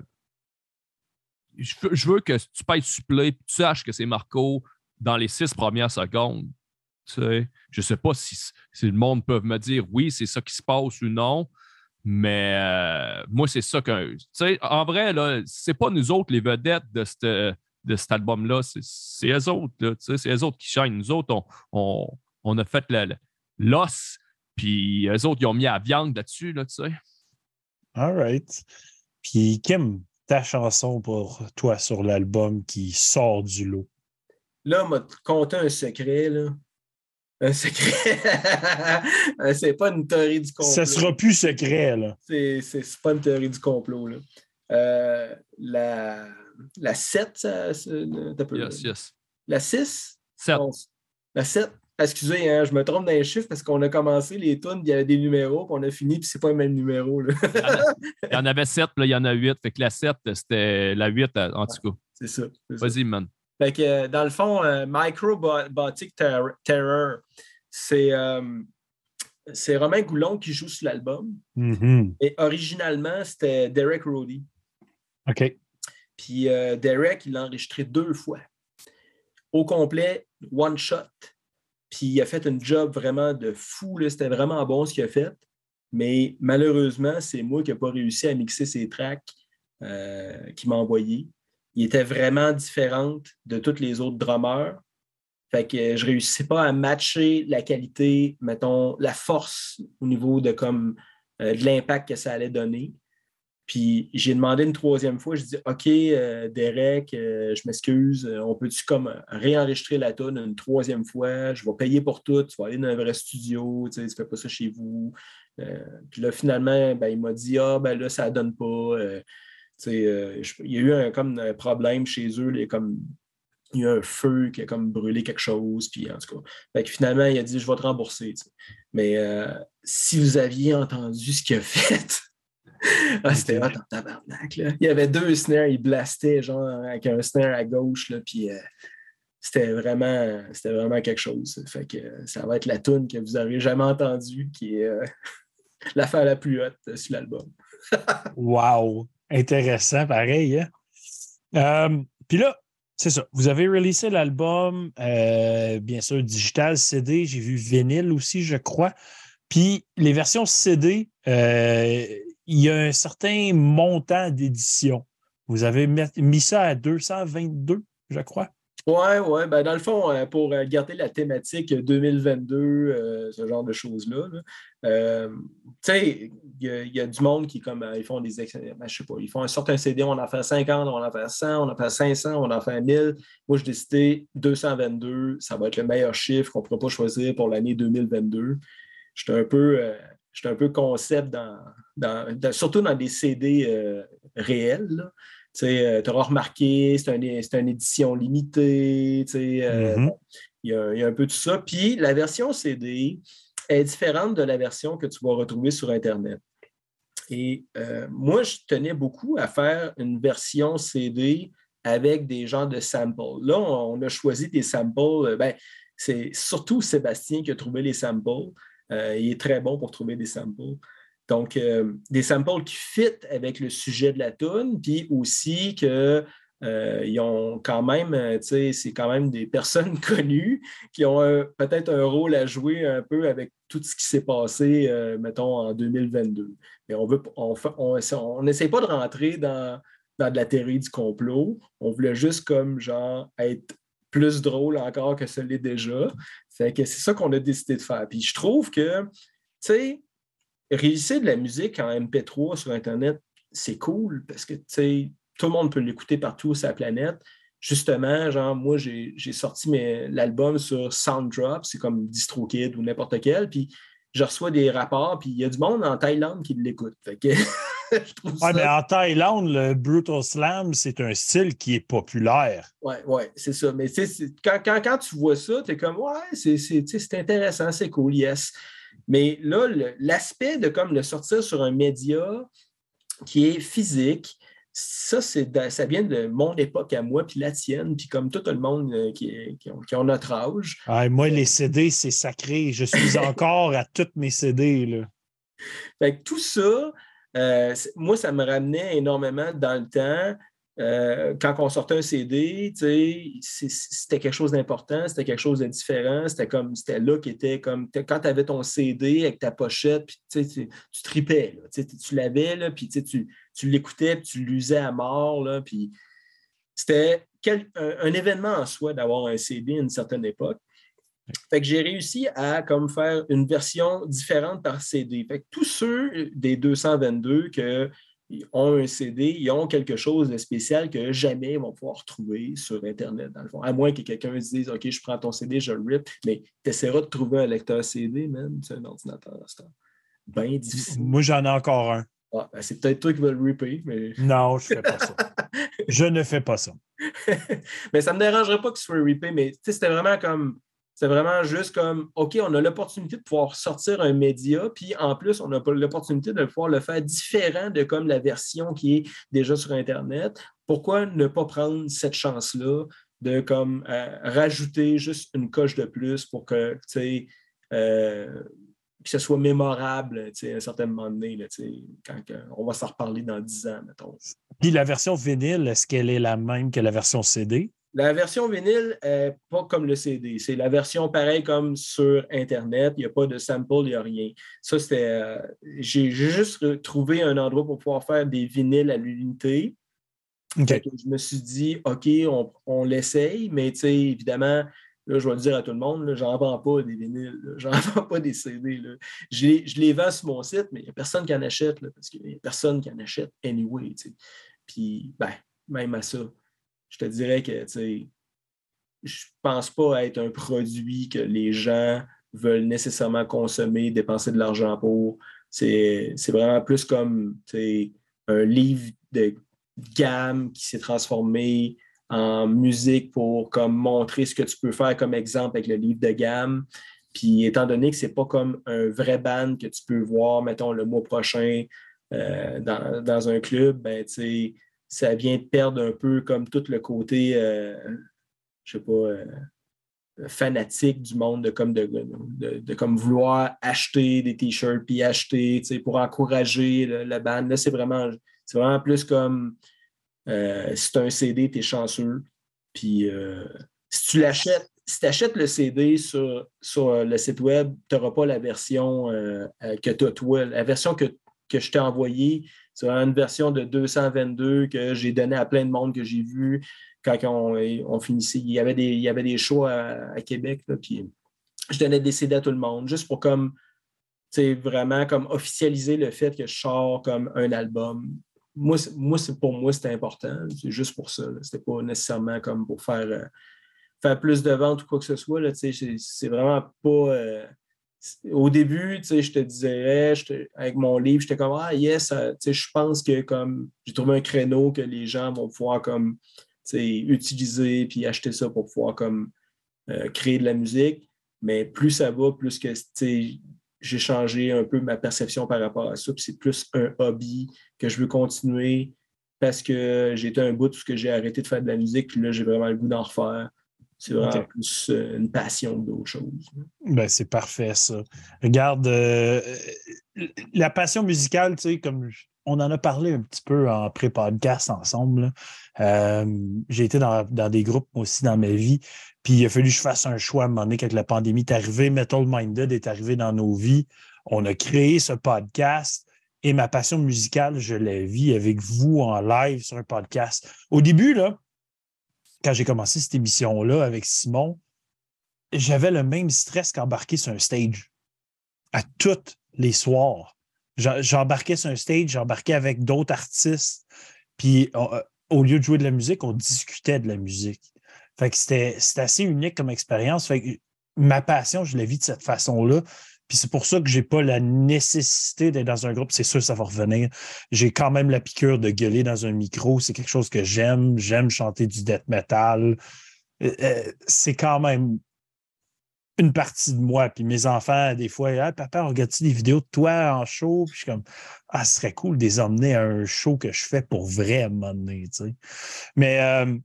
je, veux, que tu payes supplé, tu saches que c'est Marco dans les six premières secondes. Tu sais, je sais pas si, le monde peut me dire oui, c'est ça qui se passe ou non. Mais euh, moi, c'est ça que. Tu sais, en vrai, là, c'est pas nous autres les vedettes de, de cet album-là. C'est eux autres, c'est eux autres qui chaînent. Nous autres, on on a fait l'os, puis eux autres, ils ont mis la viande là-dessus, là, tu sais. All right. Puis, Kim, ta chanson pour toi sur l'album qui sort du lot? Là, on m'a conté un secret, là. Un secret. c'est pas une théorie du complot. Ça sera plus secret, là. C'est, pas une théorie du complot, là. Euh, la, la 7, ça, yes, yes. La 6? 7. La 7, Excusez, hein, je me trompe dans les chiffres parce qu'on a commencé les tunes, il y avait des numéros, puis on a fini, puis c'est pas le même numéro. il y en avait sept, puis il y en a huit. Fait que la 7, c'était la 8 en tout cas. C'est ça. Vas-y, man. Fait que, euh, dans le fond, euh, Microbotic Terror, c'est euh, c'est Romain Goulon qui joue sur l'album. Mm-hmm. Et originalement, c'était Derek Roddy. OK. Puis Derek, il l'a enregistré deux fois. Au complet, one shot. Puis il a fait un job vraiment de fou. C'était vraiment bon ce qu'il a fait. Mais malheureusement, c'est moi qui n'ai pas réussi à mixer ces tracks euh, qu'il m'a envoyés. Il était vraiment différente de tous les autres drummers. Fait que je réussissais pas à matcher la qualité, mettons, la force au niveau de comme euh, de l'impact que ça allait donner. Puis j'ai demandé une troisième fois, je dis OK, euh, Derek, euh, je m'excuse, on peut-tu comme réenregistrer la tonne une troisième fois? Je vais payer pour tout, tu vas aller dans un vrai studio, tu ne fais pas ça chez vous. puis là, finalement, ben, il m'a dit Ah, ben là, ça ne donne pas. Il y a eu un, comme un problème chez eux, comme il y a un feu qui a comme brûlé quelque chose, puis en tout cas. finalement, il a dit Je vais te rembourser. Mais si vous aviez entendu ce qu'il a fait, ah, c'était hot en tabarnak. Là. Il y avait deux snares, il blastait genre avec un snare à gauche, là, puis euh, c'était vraiment, c'était vraiment quelque chose. Fait que ça va être la tune que vous n'aurez jamais entendue, qui est euh, l'affaire la plus haute sur l'album. wow! Intéressant, pareil. Hein? Euh, puis là, c'est ça. Vous avez releasé l'album, bien sûr, digital, CD. J'ai vu vinyle aussi, je crois. Puis les versions CD, il y a un certain montant d'édition. Vous avez mis ça à 222, je crois. Ouais, ouais. Ben, dans le fond, euh, pour euh, garder la thématique 2022, euh, ce genre de choses-là, tu sais, il y, a du monde qui, comme, ils font des. Ben, je sais pas, ils font un certain CD, on en fait 50, on en fait 100, on en fait 500, on en fait 1000. Moi, je décidé 222, ça va être le meilleur chiffre qu'on ne pourra pas choisir pour l'année 2022. J'étais un peu. un peu concept dans, surtout dans des CD réels. Tu auras remarqué, c'est une édition limitée. Euh, mm-hmm. Il y, a un peu de ça. Puis la version CD est différente de la version que tu vas retrouver sur Internet. Et euh, moi, je tenais beaucoup à faire une version CD avec des genres de samples. Là, on, a choisi des samples. Ben, c'est surtout Sébastien qui a trouvé les samples. il est très bon pour trouver des samples. Donc, euh, des samples qui fit avec le sujet de la tune, puis aussi que euh, ont quand même, euh, c'est quand même des personnes connues qui ont peut-être un rôle à jouer un peu avec tout ce qui s'est passé, mettons, en 2022. Mais on veut, on n'essaie pas de rentrer dans, dans de la théorie du complot. On voulait juste comme genre être plus drôle encore que ce l'est déjà. Que c'est ça qu'on a décidé de faire. Puis je trouve que, tu sais, réaliser de la musique en MP3 sur Internet, c'est cool parce que tout le monde peut l'écouter partout sur la planète. Justement, genre, moi, j'ai sorti l'album sur Sounddrop, c'est comme DistroKid ou n'importe quel, puis je reçois des rapports, puis il y a du monde en Thaïlande qui l'écoute. ouais, mais en Thaïlande, le Brutal Slam, c'est un style qui est populaire. Oui, oui, c'est ça. Mais quand, quand, quand, tu vois ça, tu es comme, ouais, c'est intéressant, c'est cool, yes. Mais là, l'aspect de comme le sortir sur un média qui est physique, ça, ça vient de mon époque à moi, puis la tienne, puis comme tout le monde euh, qui, qui, ont, notre âge. moi, les CD, c'est sacré. Je suis encore à toutes mes CD. Là. Fait tout ça, euh, moi, ça me ramenait énormément dans le temps. Euh, quand on sortait un CD, c'était quelque chose d'important, c'était quelque chose de différent, c'était comme c'était là qui était comme quand tu avais ton CD avec ta pochette, tu, tripais, tu l'avais, puis tu, l'écoutais, puis tu l'usais à mort, c'était un, événement en soi d'avoir un CD à une certaine époque. Fait que j'ai réussi à comme faire une version différente par CD. Fait que tous ceux des 222 que ils ont un CD, ils ont quelque chose de spécial que jamais ils vont pouvoir retrouver sur Internet, dans le fond. À moins que quelqu'un se dise OK, je prends ton CD, je le rip, mais tu essaieras de trouver un lecteur CD, même, c'est un ordinateur. C'est bien difficile. Moi, j'en ai encore un. Ah, ben, c'est peut-être toi qui vas le ripper, mais. Non, je ne fais pas ça. je ne fais pas ça. mais ça ne me dérangerait pas qu'il soit rippé, mais c'était vraiment comme c'est vraiment juste comme, OK, on a l'opportunité de pouvoir sortir un média, puis en plus, on a l'opportunité de pouvoir le faire différent de comme la version qui est déjà sur Internet. Pourquoi ne pas prendre cette chance-là de euh, rajouter juste une coche de plus pour que, euh, que ce soit mémorable à un certain moment donné, là, quand on va s'en reparler dans 10 ans, mettons. Puis la version vinyle, est-ce qu'elle est la même que la version CD? La version vinyle n'est pas comme le CD. C'est la version pareille comme sur Internet. Il n'y a pas de sample, il n'y a rien. Ça, c'était. Euh, j'ai juste trouvé un endroit pour pouvoir faire des vinyles à l'unité. Je me suis dit, OK, on, l'essaye, mais évidemment, là, je vais le dire à tout le monde, j'en vends pas des vinyles, j'en vends pas des CD. Je, les vends sur mon site, mais il n'y a personne qui en achète, parce qu'il n'y a personne qui en achète anyway. Puis, ben, même à ça je te dirais que je pense pas être un produit que les gens veulent nécessairement consommer, dépenser de l'argent pour. C'est vraiment plus comme un livre de gamme qui s'est transformé en musique pour comme montrer ce que tu peux faire comme exemple avec le livre de gamme. Puis étant donné que ce n'est pas comme un vrai band que tu peux voir, mettons, le mois prochain euh, dans, dans, un club, ben, tu sais, ça vient de perdre un peu comme tout le côté, euh, je sais pas, euh, fanatique du monde de comme, de, comme vouloir acheter des t-shirts puis acheter pour encourager la bande. Là, c'est vraiment, vraiment plus comme euh, si tu as un CD, tu es chanceux. Puis si tu l'achètes, si tu achètes le CD sur, sur le site web, tu n'auras pas la version que tu as toi, la version que que je t'ai envoyé, c'est une version de 222 que j'ai donné à plein de monde que j'ai vu quand on, finissait. Il y avait des, il y avait des shows à, Québec, puis je donnais des CD à tout le monde, juste pour comme vraiment comme officialiser le fait que je sors comme un album. Moi, moi pour moi, c'était important. C'est juste pour ça. C'était pas nécessairement comme pour faire, euh, faire plus de ventes ou quoi que ce soit. C'est vraiment pas. Euh, au début, je te disais, avec mon livre, j'étais comme Ah yes, je pense que comme j'ai trouvé un créneau que les gens vont pouvoir comme utiliser puis acheter ça pour pouvoir comme euh, créer de la musique. Mais plus ça va, plus que j'ai changé un peu ma perception par rapport à ça. c'est plus un hobby que je veux continuer parce que été un bout où j'ai arrêté de faire de la musique, puis là, j'ai vraiment le goût d'en refaire. C'est vraiment plus euh, une passion d'autre chose. Ben, c'est parfait, ça. Regarde, euh, la passion musicale, tu sais, comme on en a parlé un petit peu en pré-podcast ensemble. Euh, j'ai été dans, des groupes aussi dans ma vie. Puis il a fallu que je fasse un choix à un moment donné quand la pandémie est arrivée. Metal Minded est arrivé dans nos vies. On a créé ce podcast et ma passion musicale, je la vis avec vous en live sur un podcast. Au début, là, quand j'ai commencé cette émission-là avec Simon, j'avais le même stress qu'embarquer sur un stage à tous les soirs. J'embarquais sur un stage, j'embarquais avec d'autres artistes. Puis euh, au lieu de jouer de la musique, on discutait de la musique. Fait que c'était assez unique comme expérience. Fait ma passion, je la vis de cette façon-là. Puis c'est pour ça que j'ai pas la nécessité d'être dans un groupe. C'est sûr, ça va revenir. J'ai quand même la piqûre de gueuler dans un micro. C'est quelque chose que j'aime. J'aime chanter du death metal. Euh, euh, c'est quand même une partie de moi. Puis mes enfants, des fois, ah, papa, regarde-tu des vidéos de toi en show? Puis je suis comme, ah, ce serait cool de les emmener à un show que je fais pour vrai à. Mais euh,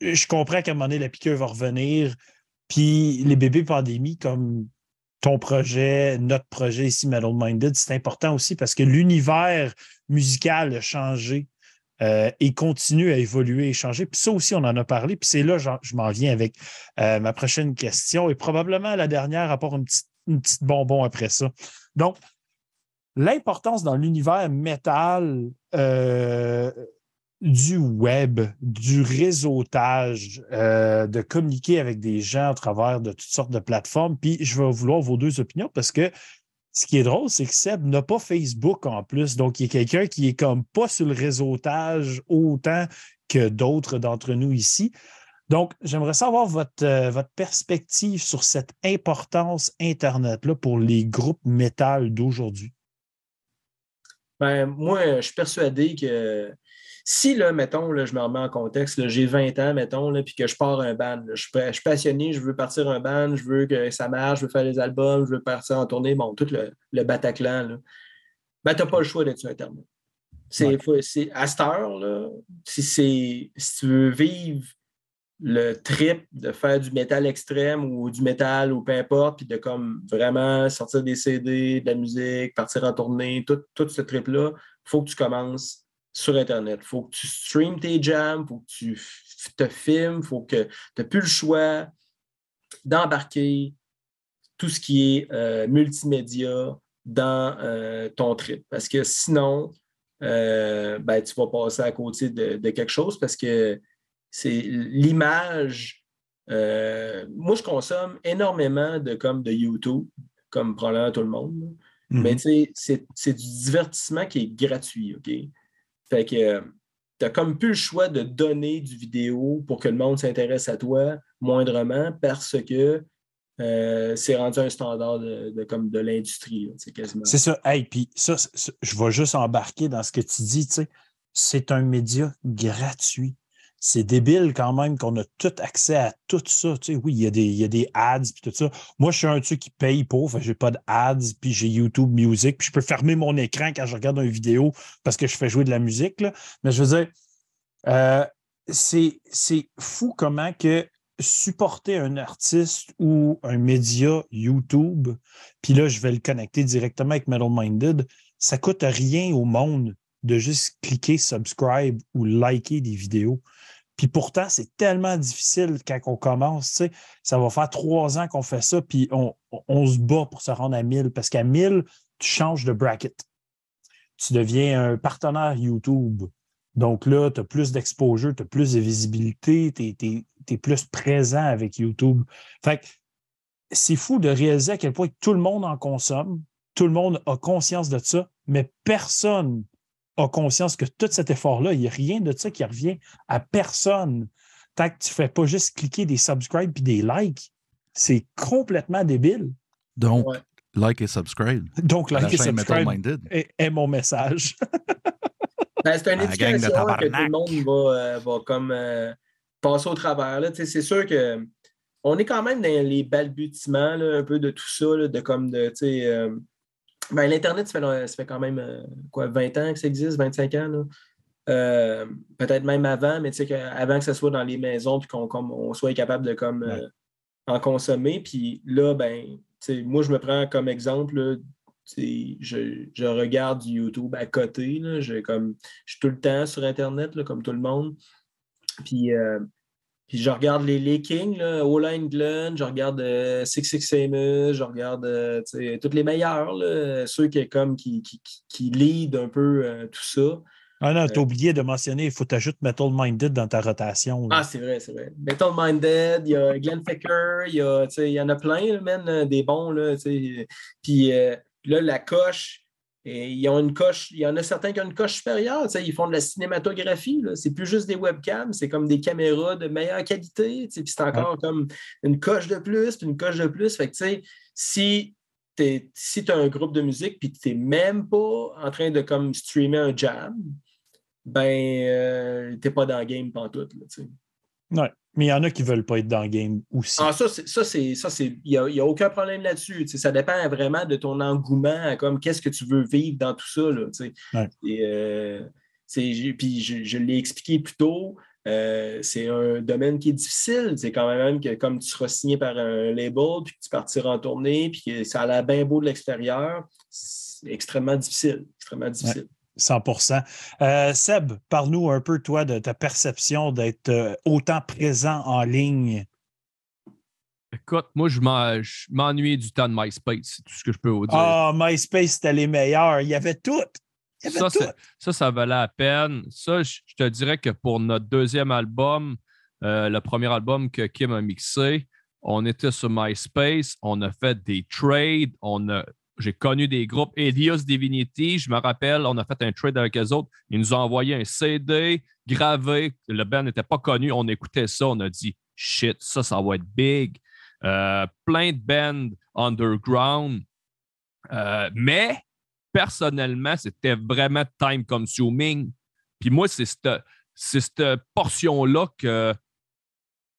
je comprends qu'à un moment donné, la piqûre va revenir. Puis les bébés pandémie, comme ton projet, notre projet ici, Metal Minded, c'est important aussi parce que l'univers musical a changé euh, et continue à évoluer et changer. Puis ça aussi, on en a parlé. Puis c'est là, je m'en viens avec euh, ma prochaine question et probablement la dernière, à part une petite, une petite bonbon après ça. Donc, l'importance dans l'univers métal euh, du web, du réseautage, de communiquer avec des gens à travers de toutes sortes de plateformes. Puis je vais vouloir vos deux opinions parce que ce qui est drôle, c'est que Seb n'a pas Facebook en plus. Donc, il y a quelqu'un qui est comme pas sur le réseautage autant que d'autres d'entre nous ici. Donc, j'aimerais savoir votre, euh, votre perspective sur cette importance Internet-là pour les groupes métal d'aujourd'hui. Ben, moi, je suis persuadé que si, là, mettons, là, je me remets en contexte, j'ai 20 ans, mettons, puis que je pars un band, je, suis passionné, je veux partir un band, je veux que ça marche, je veux faire des albums, je veux partir en tournée, bon, tout le, le Bataclan, ben, tu n'as pas le choix d'être sur Internet. C'est, à cette heure, si, si tu veux vivre le trip de faire du métal extrême ou du métal ou peu importe, puis de comme vraiment sortir des CD, de la musique, partir en tournée, tout, tout ce trip-là, il faut que tu commences sur Internet. Il faut que tu streames tes jams, il faut que tu te filmes, il faut que tu n'aies plus le choix d'embarquer tout ce qui est euh, multimédia dans euh, ton trip. Parce que sinon, euh, ben, tu vas passer à côté de, quelque chose parce que c'est l'image. moi, je consomme énormément de, comme, de YouTube, comme probablement tout le monde. Mais mm-hmm. c'est du divertissement qui est gratuit, OK? Fait que euh, tu as comme plus le choix de donner du vidéo pour que le monde s'intéresse à toi moindrement parce que euh, c'est rendu un standard de, comme de l'industrie. C'est ça. Hey, puis ça, je vais juste embarquer dans ce que tu dis. C'est un média gratuit c'est débile quand même qu'on a tout accès à tout ça. Oui, il y, a des, ads puis tout ça. Moi, je suis un truc qui paye pour, j'ai pas d'ads, puis j'ai YouTube Music, puis je peux fermer mon écran quand je regarde une vidéo parce que je fais jouer de la musique. Mais je veux dire, euh, c'est fou comment que supporter un artiste ou un média YouTube, puis là, je vais le connecter directement avec Metal Minded, ça coûte rien au monde de juste cliquer subscribe ou liker des vidéos. Puis pourtant, c'est tellement difficile quand on commence. Ça va faire trois ans qu'on fait ça, puis on, se bat pour se rendre à 1000 parce qu'à 1000, tu changes de bracket. tu deviens un partenaire YouTube. Donc là, tu as plus d'exposure, tu as plus de visibilité, tu es, plus présent avec YouTube. Fait c'est fou de réaliser à quel point tout le monde en consomme, tout le monde a conscience de ça, mais personne a conscience que tout cet effort-là, il n'y a rien de ça qui revient à personne. Tant que tu ne fais pas juste cliquer des subscribes et des likes, c'est complètement débile. Donc, like et subscribe. Donc, like et subscribe est, mon message. Ben, c'est une éducation que tout le monde va, euh, va comme euh, passer au travers. C'est sûr que on est quand même dans les balbutiements un peu de tout ça, de comme de, euh, ben, l'Internet, ça fait, ça fait, quand même quoi, 20 ans que ça existe, 25 ans. Peut-être même avant, mais avant que ça soit dans les maisons puis qu'on on soit capable de comme, en consommer. Puis là, ben, moi, je me prends comme exemple je, regarde YouTube à côté. je, comme, je suis tout le temps sur Internet, comme tout le monde. Puis, euh, puis je regarde les, les Kings, là, England, je regarde euh, Six Six Famous, je regarde euh, tous les meilleurs, ceux qui, comme, qui, qui, qui lead un peu tout ça. Ah non, t'as oublié de mentionner, il faut t'ajouter Metal Minded dans ta rotation. Ah, c'est vrai, c'est vrai. Metal Minded, il y a Glenn Fecker, il y, a, il y en a plein, même, des bons. Là, puis là, la coche, et ils ont une coche, il y en a certains qui ont une coche supérieure, ils font de la cinématographie, c'est plus juste des webcams, c'est comme des caméras de meilleure qualité, puis c'est encore comme une coche de plus, puis une coche de plus. Fait que, si si tu as un groupe de musique puis tu n'es même pas en train de comme streamer un jam, ben euh, tu n'es pas dans le game pantoute. Là, ouais. Mais il y en a qui ne veulent pas être dans le game aussi. Ah, ça, c'est. Ça, c'est. Il n'y a, aucun problème là-dessus. Ça dépend vraiment de ton engouement comme qu'est-ce que tu veux vivre dans tout ça. Là, Et, euh, puis je, l'ai expliqué plus tôt. Euh, c'est un domaine qui est difficile. C'est quand même que comme tu seras signé par un label, puis que tu partiras en tournée, puis que ça a l'air bien beau de l'extérieur, c'est extrêmement difficile. Extrêmement difficile. 100% euh, Seb, parle-nous un peu, toi, de ta perception d'être euh, autant présent en ligne. Écoute, moi, je m'ennuie du temps de MySpace, c'est tout ce que je peux vous dire. Ah, MySpace, c'était les meilleurs. Il y avait tout. ça, ça, ça, valait la peine. Ça, je, te dirais que pour notre deuxième album, euh, le premier album que Kim a mixé, on était sur MySpace, on a fait des trades, on a j'ai connu des groupes. Elios Divinity, je me rappelle, on a fait un trade avec eux autres. Ils nous ont envoyé un CD gravé. Le band n'était pas connu. On écoutait ça. On a dit shit, ça, ça va être big. Euh, plein de bands underground. Euh, mais personnellement, c'était vraiment time consuming. Puis moi, c'est cette, portion-là que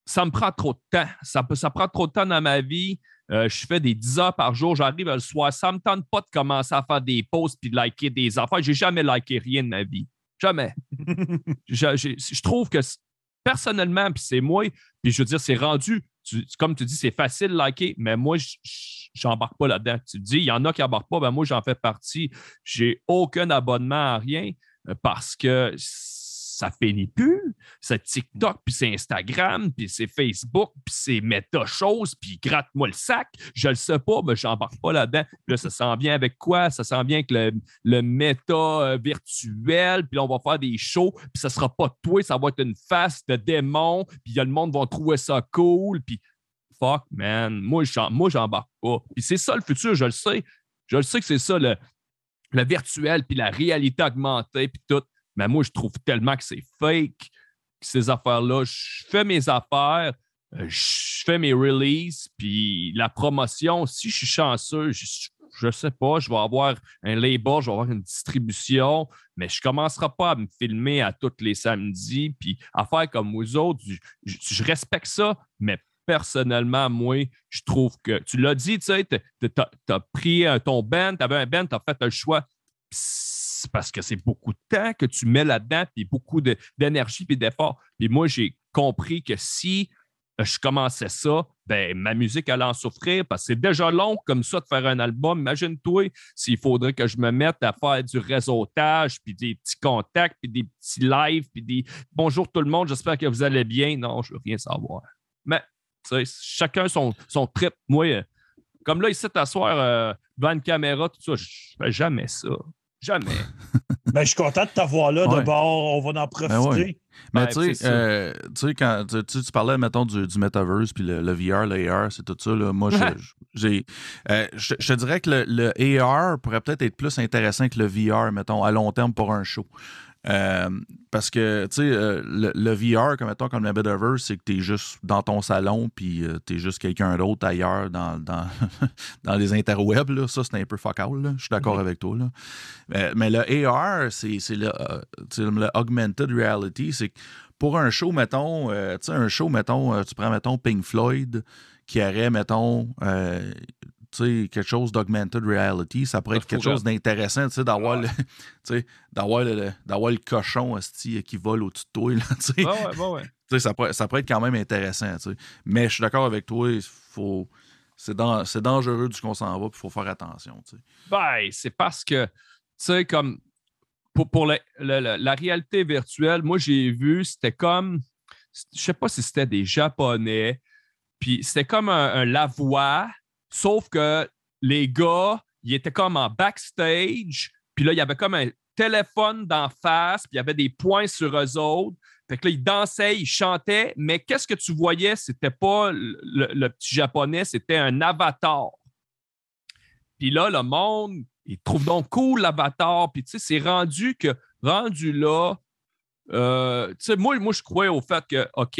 ça me prend trop de temps. Ça prend trop de temps dans ma vie. Euh, je fais des 10 heures par jour. J'arrive le soir. Ça ne me tente pas de commencer à faire des posts puis de liker des affaires. J'ai jamais liké rien de ma vie. Jamais. je, trouve que personnellement, puis c'est moi, puis je veux dire, c'est rendu, comme tu dis, c'est facile de liker, mais moi, j'embarque pas là-dedans. Tu dis, il y en a qui n'embarquent pas, ben moi, j'en fais partie. J'ai aucun abonnement à rien euh, parce que ça finit plus. C'est TikTok, puis c'est Instagram, puis c'est Facebook, puis c'est méta chose, puis gratte-moi le sac. Je le sais pas, mais j'embarque pas là-dedans. Là, ça s'en vient avec quoi? Ça s'en vient avec le, le méta euh, virtuel, puis là, on va faire des shows, puis ça sera pas toi, ça va être une face de démon, puis le monde va trouver ça cool, puis fuck, man, moi, j'embarque pas. Puis c'est ça le futur, je le sais. Je le sais que c'est ça le, le virtuel, puis la réalité augmentée, puis tout. Mais moi, je trouve tellement que c'est fake, ces affaires-là. Je fais mes affaires, euh, je fais mes releases, puis la promotion, si je suis chanceux, je ne sais pas, je vais avoir un label, je vais avoir une distribution, mais je ne commencerai pas à me filmer à tous les samedis, puis à faire comme vous autres. Je, respecte ça, mais personnellement, moi, je trouve que tu l'as dit, tu sais, tu as, pris ton band, tu avais un band, tu as fait un choix parce que c'est beaucoup de temps que tu mets là-dedans, puis beaucoup d'énergie et d'effort. Puis moi, j'ai compris que si je commençais ça, ben, ma musique allait en souffrir parce que c'est déjà long comme ça de faire un album. Imagine-toi s'il faudrait que je me mette à faire du réseautage, puis des petits contacts, puis des petits lives, puis des bonjour tout le monde, j'espère que vous allez bien. Non, je veux rien savoir. Mais chacun son, son trip. Moi, euh, comme là, ici, t'asseoir euh, devant une caméra, tout ça, je fais jamais ça. Jamais. Ben, je suis content de t'avoir là Ouais. de bord. On va en profiter. Ben ouais. Mais Ouais, tu sais, c'est ça. euh, tu sais, quand tu, tu- tu parlais, mettons, du, du metaverse, puis le, le VR, le AR, c'est tout ça. Là. Moi, je- j'ai, euh, je, je te dirais que le, le AR pourrait peut-être être plus intéressant que le VR, mettons, à long terme pour un show. Euh, parce que, tu sais, euh, le, le VR, comme, mettons, comme le metaverse, c'est que tu es juste dans ton salon, puis tu es juste quelqu'un d'autre ailleurs dans, dans, dans les interwebs. Là. Ça, c'est un peu fuck là. Je suis d'accord avec toi. Là. Mais, le AR, c'est le, euh, tu sais, le Augmented Reality. C'est que pour un show, mettons, euh, tu sais, un show, mettons, euh, tu prends, mettons, Pink Floyd, qui aurait, mettons, euh, quelque chose d'augmented reality, ça pourrait Ça être quelque chose d'intéressant, d'avoir Ouais. le, d'avoir le, le cochon esti, qui vole au-dessus de toi, là. Ouais, ouais, ouais, ça, pourrait, ça pourrait être quand même intéressant. Mais je suis d'accord avec toi, faut. C'est, dan- c'est dangereux du qu'on s'en va, puis il faut faire attention. Ben, c'est parce que, tu sais, comme pour, pour la réalité virtuelle, moi, j'ai vu, c'était comme, je sais pas si c'était des Japonais, puis c'était comme un, un lavoir, sauf que les gars, ils étaient comme en backstage, puis là, il y avait comme un téléphone d'en face, puis il y avait des points sur eux autres. Fait que là, ils dansaient, ils chantaient, mais qu'est-ce que tu voyais? C'était pas le, petit japonais, c'était un avatar. Puis là, le monde, il trouve donc cool l'avatar. Puis tu sais, c'est rendu que, rendu là, euh, tu sais, moi, moi, je crois au fait que, OK,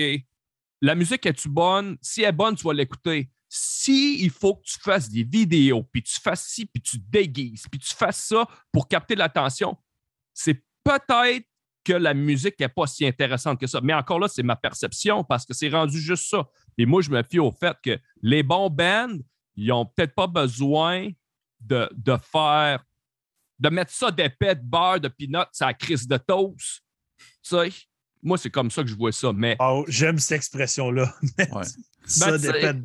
la musique est-tu bonne? Si elle est bonne, tu vas l'écouter. Si il faut que tu fasses des vidéos, puis tu fasses ci, puis tu déguises, puis tu fasses ça pour capter l'attention, c'est peut-être que la musique n'est pas si intéressante que ça. Mais encore là, c'est ma perception parce que c'est rendu juste ça. Et moi, je me fie au fait que les bons bands, ils n'ont peut-être pas besoin de, faire, de mettre ça d'épais, de beurre, de peanuts, ça crise de toast. Tu moi, c'est comme ça que je vois ça. Mais Oh, J'aime cette expression-là. Ouais. ça, Ben, pets de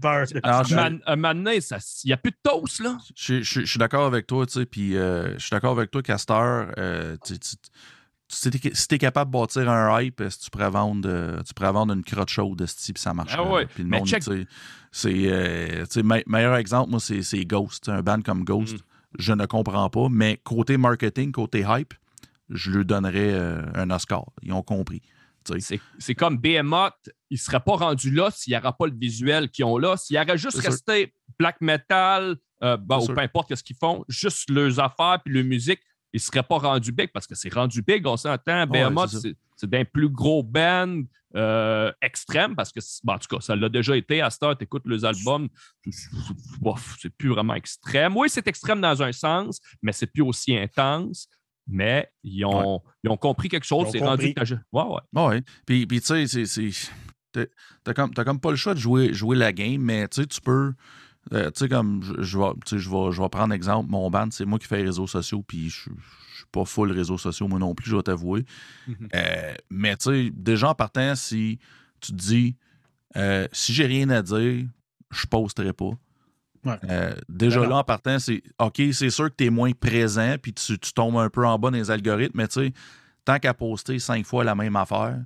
ça- il n'y a plus de toast, là. Je, je- je suis d'accord avec toi, tu sais, puis euh, je suis d'accord avec toi, Castor. euh, tu- tu- si t'es si capable de bâtir un hype, est-ce que tu pourrais vendre, euh, tu pourrais vendre une crotte chaude de ce type, ça marche. Ah ouais, Puis le mais monde, check- c'est, euh, me- meilleur exemple, moi, c'est Ghost. Un band comme Ghost, Mm. je ne comprends pas, mais côté marketing, côté hype, je lui donnerais euh, un Oscar. Ils ont compris. C'est comme Behemoth, il ne serait pas rendu là s'il n'y aurait pas le visuel qu'ils ont là. S'il aurait juste sûr. resté black metal, euh, bon, ou peu importe ce qu'ils font, juste leurs affaires puis leur musique, ils ne seraient pas rendus big parce que c'est rendu big, on s'entend. Behemoth, c'est ça. c'est d'un plus gros band euh, extrême parce que, bon, en tout cas, ça l'a déjà été. À cette heure, tu écoutes les albums, c'est plus vraiment extrême. Oui, c'est extrême dans un sens, mais c'est plus aussi intense. Mais ils ont, ils ont compris quelque chose. Ils ont C'est rendu que Ouais, ouais. Ah ouais. Puis, puis tu sais, c'est- c'est. t'as- comme, t'as comme pas le choix de jouer, jouer la game, mais tu sais, tu peux. euh, tu sais, comme je, je vais, tu sais, je vais, je vais prendre exemple, mon band, c'est moi qui fais les réseaux sociaux, puis je, je suis pas full réseaux sociaux, moi non plus, je vais t'avouer. Mhm. Euh, mais tu sais, déjà en partant, si tu te dis, euh, si j'ai rien à dire, je posterai pas. Ouais. Euh, déjà Ben là, en partant, c'est OK, c'est sûr que tu es moins présent, puis tu, tu tombes un peu en bas dans les algorithmes, mais tu sais, tant qu'à poster cinq fois la même affaire,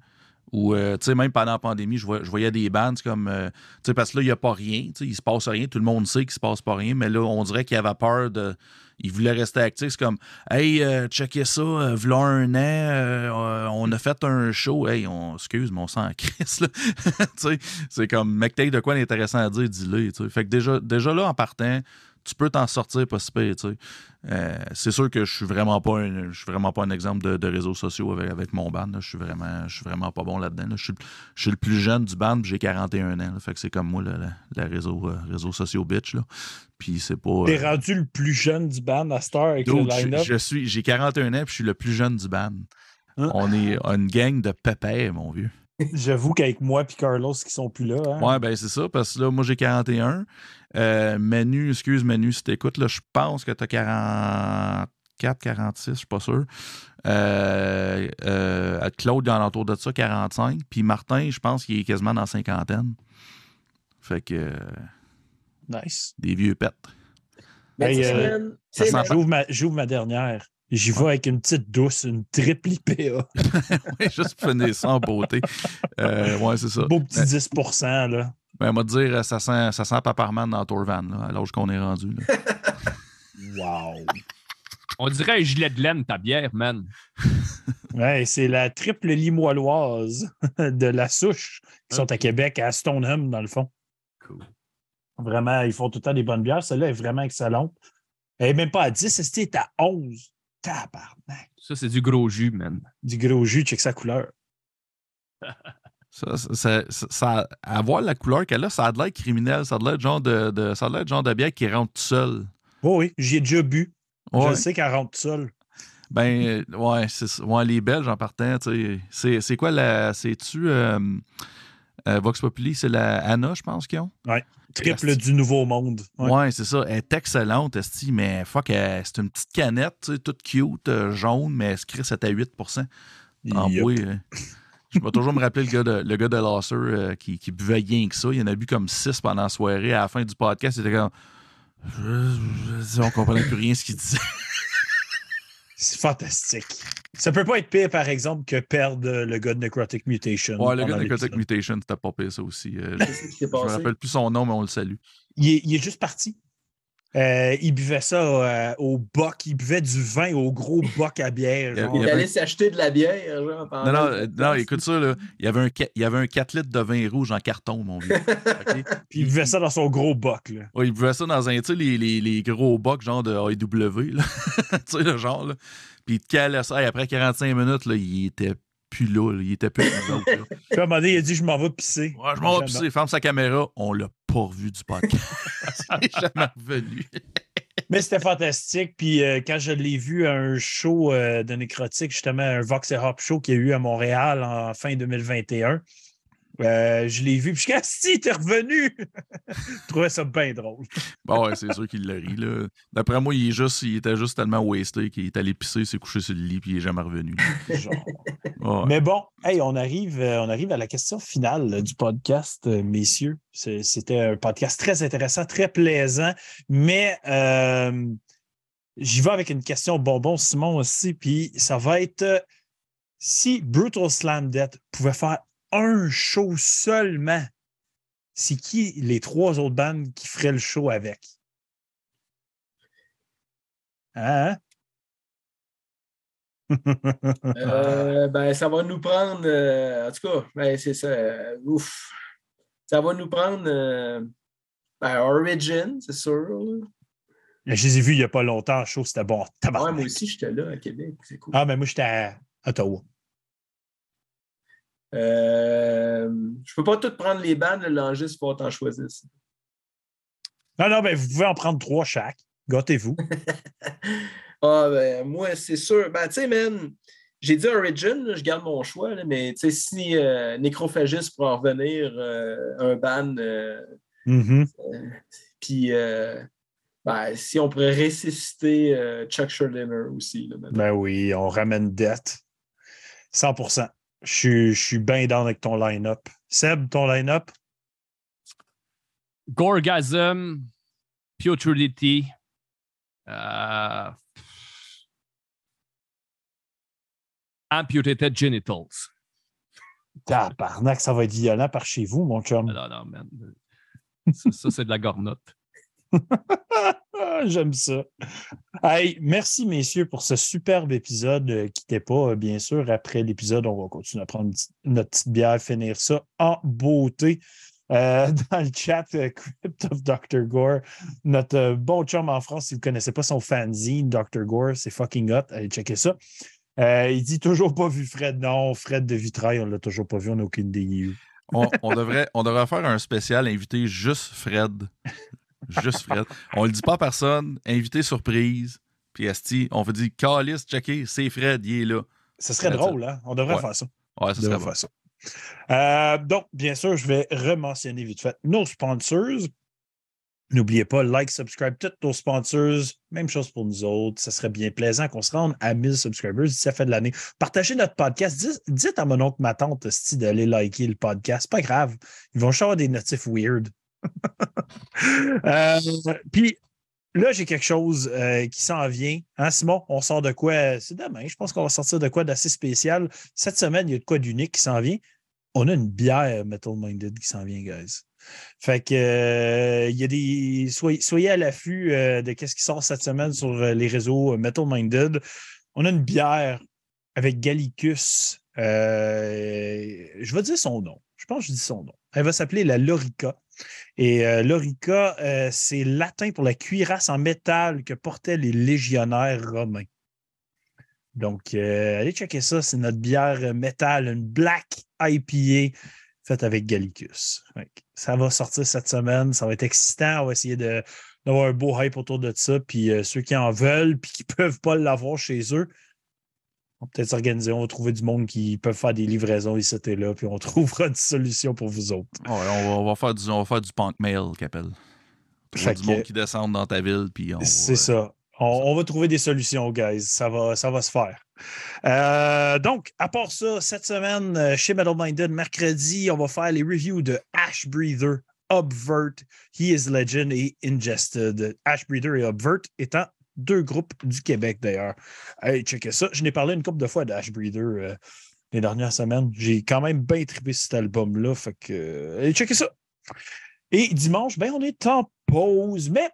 ou euh, tu sais, même pendant la pandémie, je, voyais des bands comme, euh, tu sais, parce que là, il n'y a pas rien, il se passe rien, tout le monde sait qu'il se passe pas rien, mais là, on dirait qu'il avait peur de. Il voulait rester actif. C'est comme, hey, euh, checkez ça, euh, v'là un an, on a fait un show. Hey, on, excuse, mais on s'en crisse. Tu sais, c'est comme, mec, t'as de quoi d'intéressant à dire, dis-le. tu sais. Fait que déjà, déjà là, en partant, tu peux t'en sortir pas si pire, tu sais. Euh, c'est sûr que je suis vraiment pas un, je suis vraiment pas un exemple de, de réseaux sociaux avec, avec mon band. là. Je suis vraiment, je suis vraiment pas bon là-dedans. là. Je, suis, je suis le plus jeune du band, puis j'ai 41 ans. là. Fait que c'est comme moi, la réseau, euh, sociaux bitch. Là. Puis c'est pas. T'es euh, rendu le plus jeune du band à Star avec le je, line-up? je suis, j'ai 41 ans, puis je suis le plus jeune du band. Hein? On est une gang de pépères, mon vieux. J'avoue qu'avec moi et Carlos qui sont plus là. hein. Ouais, ben c'est ça, parce que là, moi, j'ai 41. Euh, Manu, excuse Manu, si t'écoutes, là, je pense que t'as 44, 46, je suis pas sûr. Euh, euh, Claude, il est en entour de ça, 45. Puis Martin, je pense qu'il est quasiment dans la cinquantaine. Fait que Nice. des vieux pets. Hey, euh, ma, j'ouvre ma dernière. J'y vais avec une petite douce, une triple IPA. Juste pour finir ça en beauté. Euh, ouais, c'est ça. Beau petit 10 là. Ben, on va te dire, ça sent, ça sent Paparman dans Tour Van, là, à l'âge qu'on est rendu. là. Wow. On dirait un gilet de laine, ta bière, man. Ouais, c'est la triple limoilloise de la souche qui sont à Québec, à Stoneham, dans le fond. Cool. Vraiment, ils font tout le temps des bonnes bières. Celle-là est vraiment excellente. Elle n'est même pas à 10, elle est à 11. Tabarnak. Ça, c'est du gros jus, man. Du gros jus, check sa couleur. Ça, ça, ça- ça- ça- à voir la couleur qu'elle a, ça a de l'air criminel. Ça a de l'air genre de, de- ça a de l'air genre de bière qui rentre tout seul. Oh oui, j'y ai déjà bu. Je Ouais. sais qu'elle rentre seule. Ben, euh, ouais, c'est. Ouais, les Belges en partant, tu sais. C'est, c'est quoi la. C'est-tu. euh, euh, Vox Populi, c'est la Anna, je pense, qu'ils ont? Triple du Nouveau Monde. Ouais. Ouais, c'est ça. Elle est excellente, esti, mais fuck, c'est une petite canette, tu sais, toute cute, euh, jaune, mais elle se à 8 en Yup. bois. euh. Je vais toujours me rappeler le gars de, le gars de Lasser euh, qui, qui buvait rien que ça. Il en a bu comme 6 pendant la soirée. À la fin du podcast, il était comme. Je- je- on comprenait plus rien ce qu'il disait. C'est fantastique. Ça peut pas être pire, par exemple, que perdre le gars de Necrotic Mutation. Ouais, le gars de Necrotic. Mutation, c'était pas pire, ça aussi. Euh, qui s'est je me rappelle plus son nom, mais on le salue. Il est, il est juste parti. Euh, il buvait ça euh, au boc. Il buvait du vin au gros boc à bière. Il y a- genre. Il y est avait- allé s'acheter de la bière, genre, Non, non, euh, non, écoute ça, là. Il y avait un, il y avait un 4 litres de vin rouge en carton, mon vieux. Puis il buvait ça dans son gros boc. Là. Ouais, il buvait ça dans un, tu sais, les, les, les gros bocs genre de AEW, là. tu sais, le genre, là. Puis il te calait ça. Et après 45 minutes, là, il était plus là, là. Il était plus là. Puis à un moment donné, il a dit Je m'en vais pisser. Ouais, je m'en vais pisser, ferme sa caméra. On l'a pas revu du podcast. jamais revenu. Mais c'était fantastique. Puis euh, quand je l'ai vu à un show euh, de Nécrotique, justement, un Vox et Hop show qu'il y a eu à Montréal en fin 2021, euh, je l'ai vu. Puis je suis Ah, si, t'es revenu. je trouvais ça bien drôle. Bon, ouais, c'est sûr qu'il l'a ri, là. D'après moi, il, est juste, il était juste tellement wasté qu'il est allé pisser, il s'est couché sur le lit, puis il est jamais revenu. Genre. Ouais. Mais bon, hey, on arrive, euh, on arrive à la question finale là, du podcast, euh, messieurs. C'était un podcast très intéressant, très plaisant, mais euh, j'y vais avec une question bonbon, Simon aussi, puis ça va être euh, si Brutal Slam Death pouvait faire un show seulement, c'est qui les trois autres bandes qui feraient le show avec? Hein? Euh, ben, ça va nous prendre. euh, en tout cas, ben, c'est ça. euh, ouf. Ça va nous prendre. ben, Origin, c'est sûr. là. Je les ai vus il n'y a pas longtemps show, c'était bon. Ouais, moi aussi, j'étais là à Québec. C'est cool. Ah, mais moi, j'étais à Ottawa. Euh, je peux pas tout prendre les bandes, le Langis, il faut t'en choisir. Non, non, ben, vous pouvez en prendre trois chaque. Gâtez-vous. Ah, ben, moi, c'est sûr. Ben, tu sais, man, j'ai dit Origin, là, je garde mon choix, là, mais tu sais, si euh, Nécrophagiste pour en revenir, euh, un ban, euh, Mhm. puis ben, si on pourrait ressusciter Chuck Schuldiner aussi. Là. Ben oui, on ramène dette. 100 Je suis, je suis bien down avec ton line-up. Seb, ton line-up? Gorgasm, Putrality, euh, Amputated Genitals. Tabarnak, ça va être violent par chez vous, mon chum. Non, non, man. Ça, ça, c'est de la gornotte. Ah, J'aime ça. Hey, merci, messieurs, pour ce superbe épisode. Euh, quittez pas, euh, bien sûr. Après l'épisode, on va continuer à prendre notre petite bière, finir ça en beauté. Euh, dans le chat, euh, Crypt of Dr. Gore, notre euh, bon chum en France, si vous ne connaissez pas son fanzine, Dr. Gore, c'est fucking hot. Allez checker ça. Il dit toujours pas vu Fred. Non, Fred de Vitrail, on l'a toujours pas vu, on n'a aucune idée. on devrait, on devrait faire un spécial invité juste Fred. Juste Fred. On le dit pas à personne. Invité surprise. Puis Esti, on fait dire Calis, checker, c'est Fred, il est là. Ce serait drôle, hein? On devrait Ouais. faire ça. Ouais, ça serait faire bon. ça. Euh, donc, bien sûr, je vais rementionner vite fait nos sponsors. N'oubliez pas, like, subscribe, tous nos sponsors. Même chose pour nous autres. Ça serait bien plaisant qu'on se rende à 1000 subscribers d'ici la fin de l'année. Partagez notre podcast. Dites, à mon oncle, ma tante, esti, d'aller liker le podcast. Pas grave. Ils vont avoir des notifs weird. Euh, Puis, là, j'ai quelque chose euh, qui s'en vient. Hein, Simon, on sort de quoi? C'est demain. Je pense qu'on va sortir de quoi d'assez spécial. Cette semaine, il y a de quoi d'unique qui s'en vient. On a une bière Metal Minded qui s'en vient, guys. Fait que euh, il y a des. Soyez, soyez à l'affût de ce qui sort cette semaine sur les réseaux Metal Minded. On a une bière avec Gallicus. je vais dire son nom. Je pense que je dis son nom. Elle va s'appeler la Lorica. Et Lorica, c'est latin pour la cuirasse en métal que portaient les légionnaires romains. Donc, allez checker ça. C'est notre bière métal, une Black IPA faite avec Gallicus. Ça va sortir cette semaine. Ça va être excitant. On va essayer d'avoir un beau hype autour de ça. Puis euh, ceux qui en veulent puis qui ne peuvent pas l'avoir chez eux, on va peut-être s'organiser. On va trouver du monde qui peut faire des livraisons ici et là. Puis on trouvera une solution pour vous autres. on, va, faire du, on va faire du punk mail, qu'appelle. Du monde qui descend dans ta ville. C'est ça. On, va trouver des solutions, guys. Ça va, ça va se faire. Euh, donc, à part ça, cette semaine, euh, chez Metal Minded, mercredi, on va faire les reviews de Ash Breather, Obvert, He is Legend et Ingested. Ash Breather et Obvert étant deux groupes du Québec, d'ailleurs. Hey, checkez ça. Je n'ai parlé une couple de fois d'Ash Breather euh, les dernières semaines. J'ai quand même bien trippé cet album-là. Fait que, allez, checkez ça. Et dimanche, ben, on est en pause, mais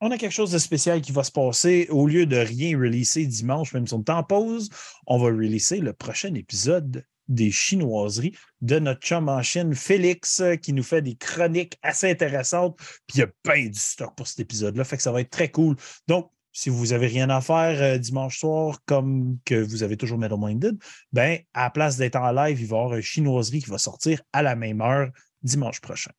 on a quelque chose de spécial qui va se passer. Au lieu de rien releaser dimanche, même si on est en pause, on va releaser le prochain épisode des chinoiseries de notre chum en Chine, Félix, qui nous fait des chroniques assez intéressantes. Puis il y a plein du stock pour cet épisode-là. Fait que ça va être très cool. Donc, si vous n'avez rien à faire euh, dimanche soir, comme que vous avez toujours Metal Minded, ben, à la place d'être en live, il va y avoir une chinoiserie qui va sortir à la même heure dimanche prochain.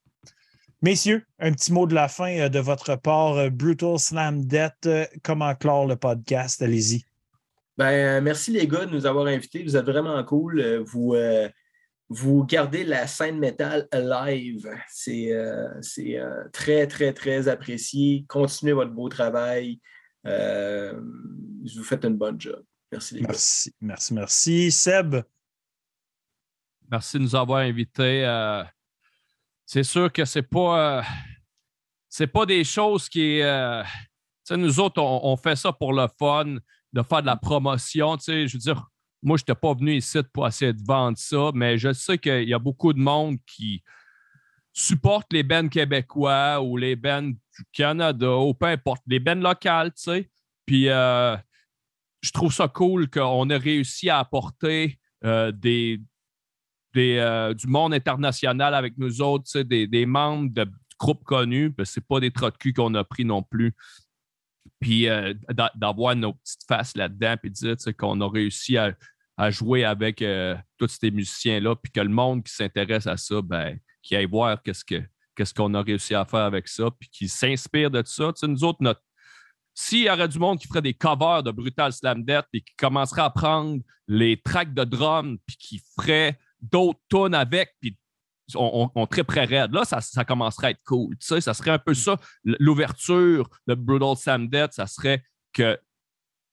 Messieurs, un petit mot de la fin euh, de votre part. Euh, Brutal Slam Debt, euh, comment clore le podcast? Allez-y. Ben, merci les gars de nous avoir invités. Vous êtes vraiment cool. Vous, vous gardez la scène métal alive. C'est très, très, très apprécié. Continuez votre beau travail. Vous faites une bonne job. Merci les gars. Merci, merci, merci. Seb? Merci de nous avoir invités c'est sûr que c'est pas. Euh, c'est pas des choses qui. Euh, nous autres, on, fait ça pour le fun, de faire de la promotion. Je veux dire, moi, je n'étais pas venu ici pour essayer de vendre ça, mais je sais qu'il y a beaucoup de monde qui supporte les bands québécois ou les bands du Canada ou peu importe, les bands locales, tu sais. Puis euh, je trouve ça cool qu'on ait réussi à apporter des, euh, du monde international avec nous autres, des, des, membres de groupes connus. Ce n'est pas des trous de cul qu'on a pris non plus. Puis euh, d'avoir nos petites faces là-dedans, puis dire qu'on a réussi à, jouer avec euh, tous ces musiciens-là, puis que le monde qui s'intéresse à ça, ben, qui aille voir qu'est-ce que qu'est-ce qu'on a réussi à faire avec ça, puis qui s'inspire de ça. nous autres, notre, s'il y aurait du monde qui ferait des covers de Brutal Slam Death et qui commencerait à prendre les tracks de drum puis qui ferait d'autres tonnes avec, puis on, on, très raide. Là, ça, commencerait à être cool. Ça serait un peu ça. L'ouverture de Brutal Sam Dead, ça serait que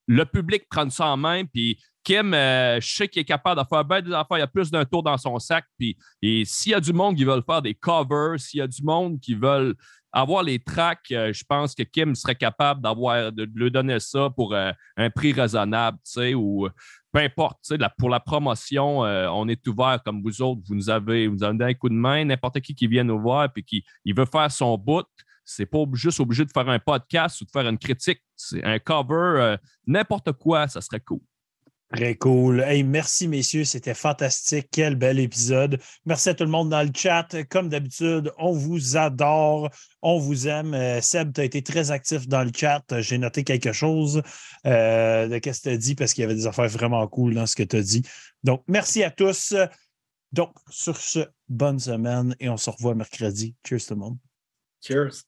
le public prenne ça en main, puis Kim, euh, je sais qu'il est capable de faire bien des affaires. Il y a plus d'un tour dans son sac. Puis, et s'il y a du monde qui veut faire des covers, s'il y a du monde qui veut avoir les tracks, euh, je pense que Kim serait capable d'avoir de, lui donner ça pour euh, un prix raisonnable, tu sais, ou peu importe, pour la promotion, on est ouvert comme vous autres. Vous nous avez, vous donné un coup de main. N'importe qui qui vient nous voir et qui il veut faire son bout, c'est pas juste obligé de faire un podcast ou de faire une critique. C'est un cover, n'importe quoi, ça serait cool. Très cool. Hey, merci, messieurs. C'était fantastique. Quel bel épisode. Merci à tout le monde dans le chat. Comme d'habitude, on vous adore. On vous aime. Euh, Seb, tu as été très actif dans le chat. J'ai noté quelque chose euh, de ce que tu as dit parce qu'il y avait des affaires vraiment cool dans ce que tu as dit. Donc, merci à tous. Donc, sur ce, bonne semaine et on se revoit mercredi. Cheers tout le monde. Cheers.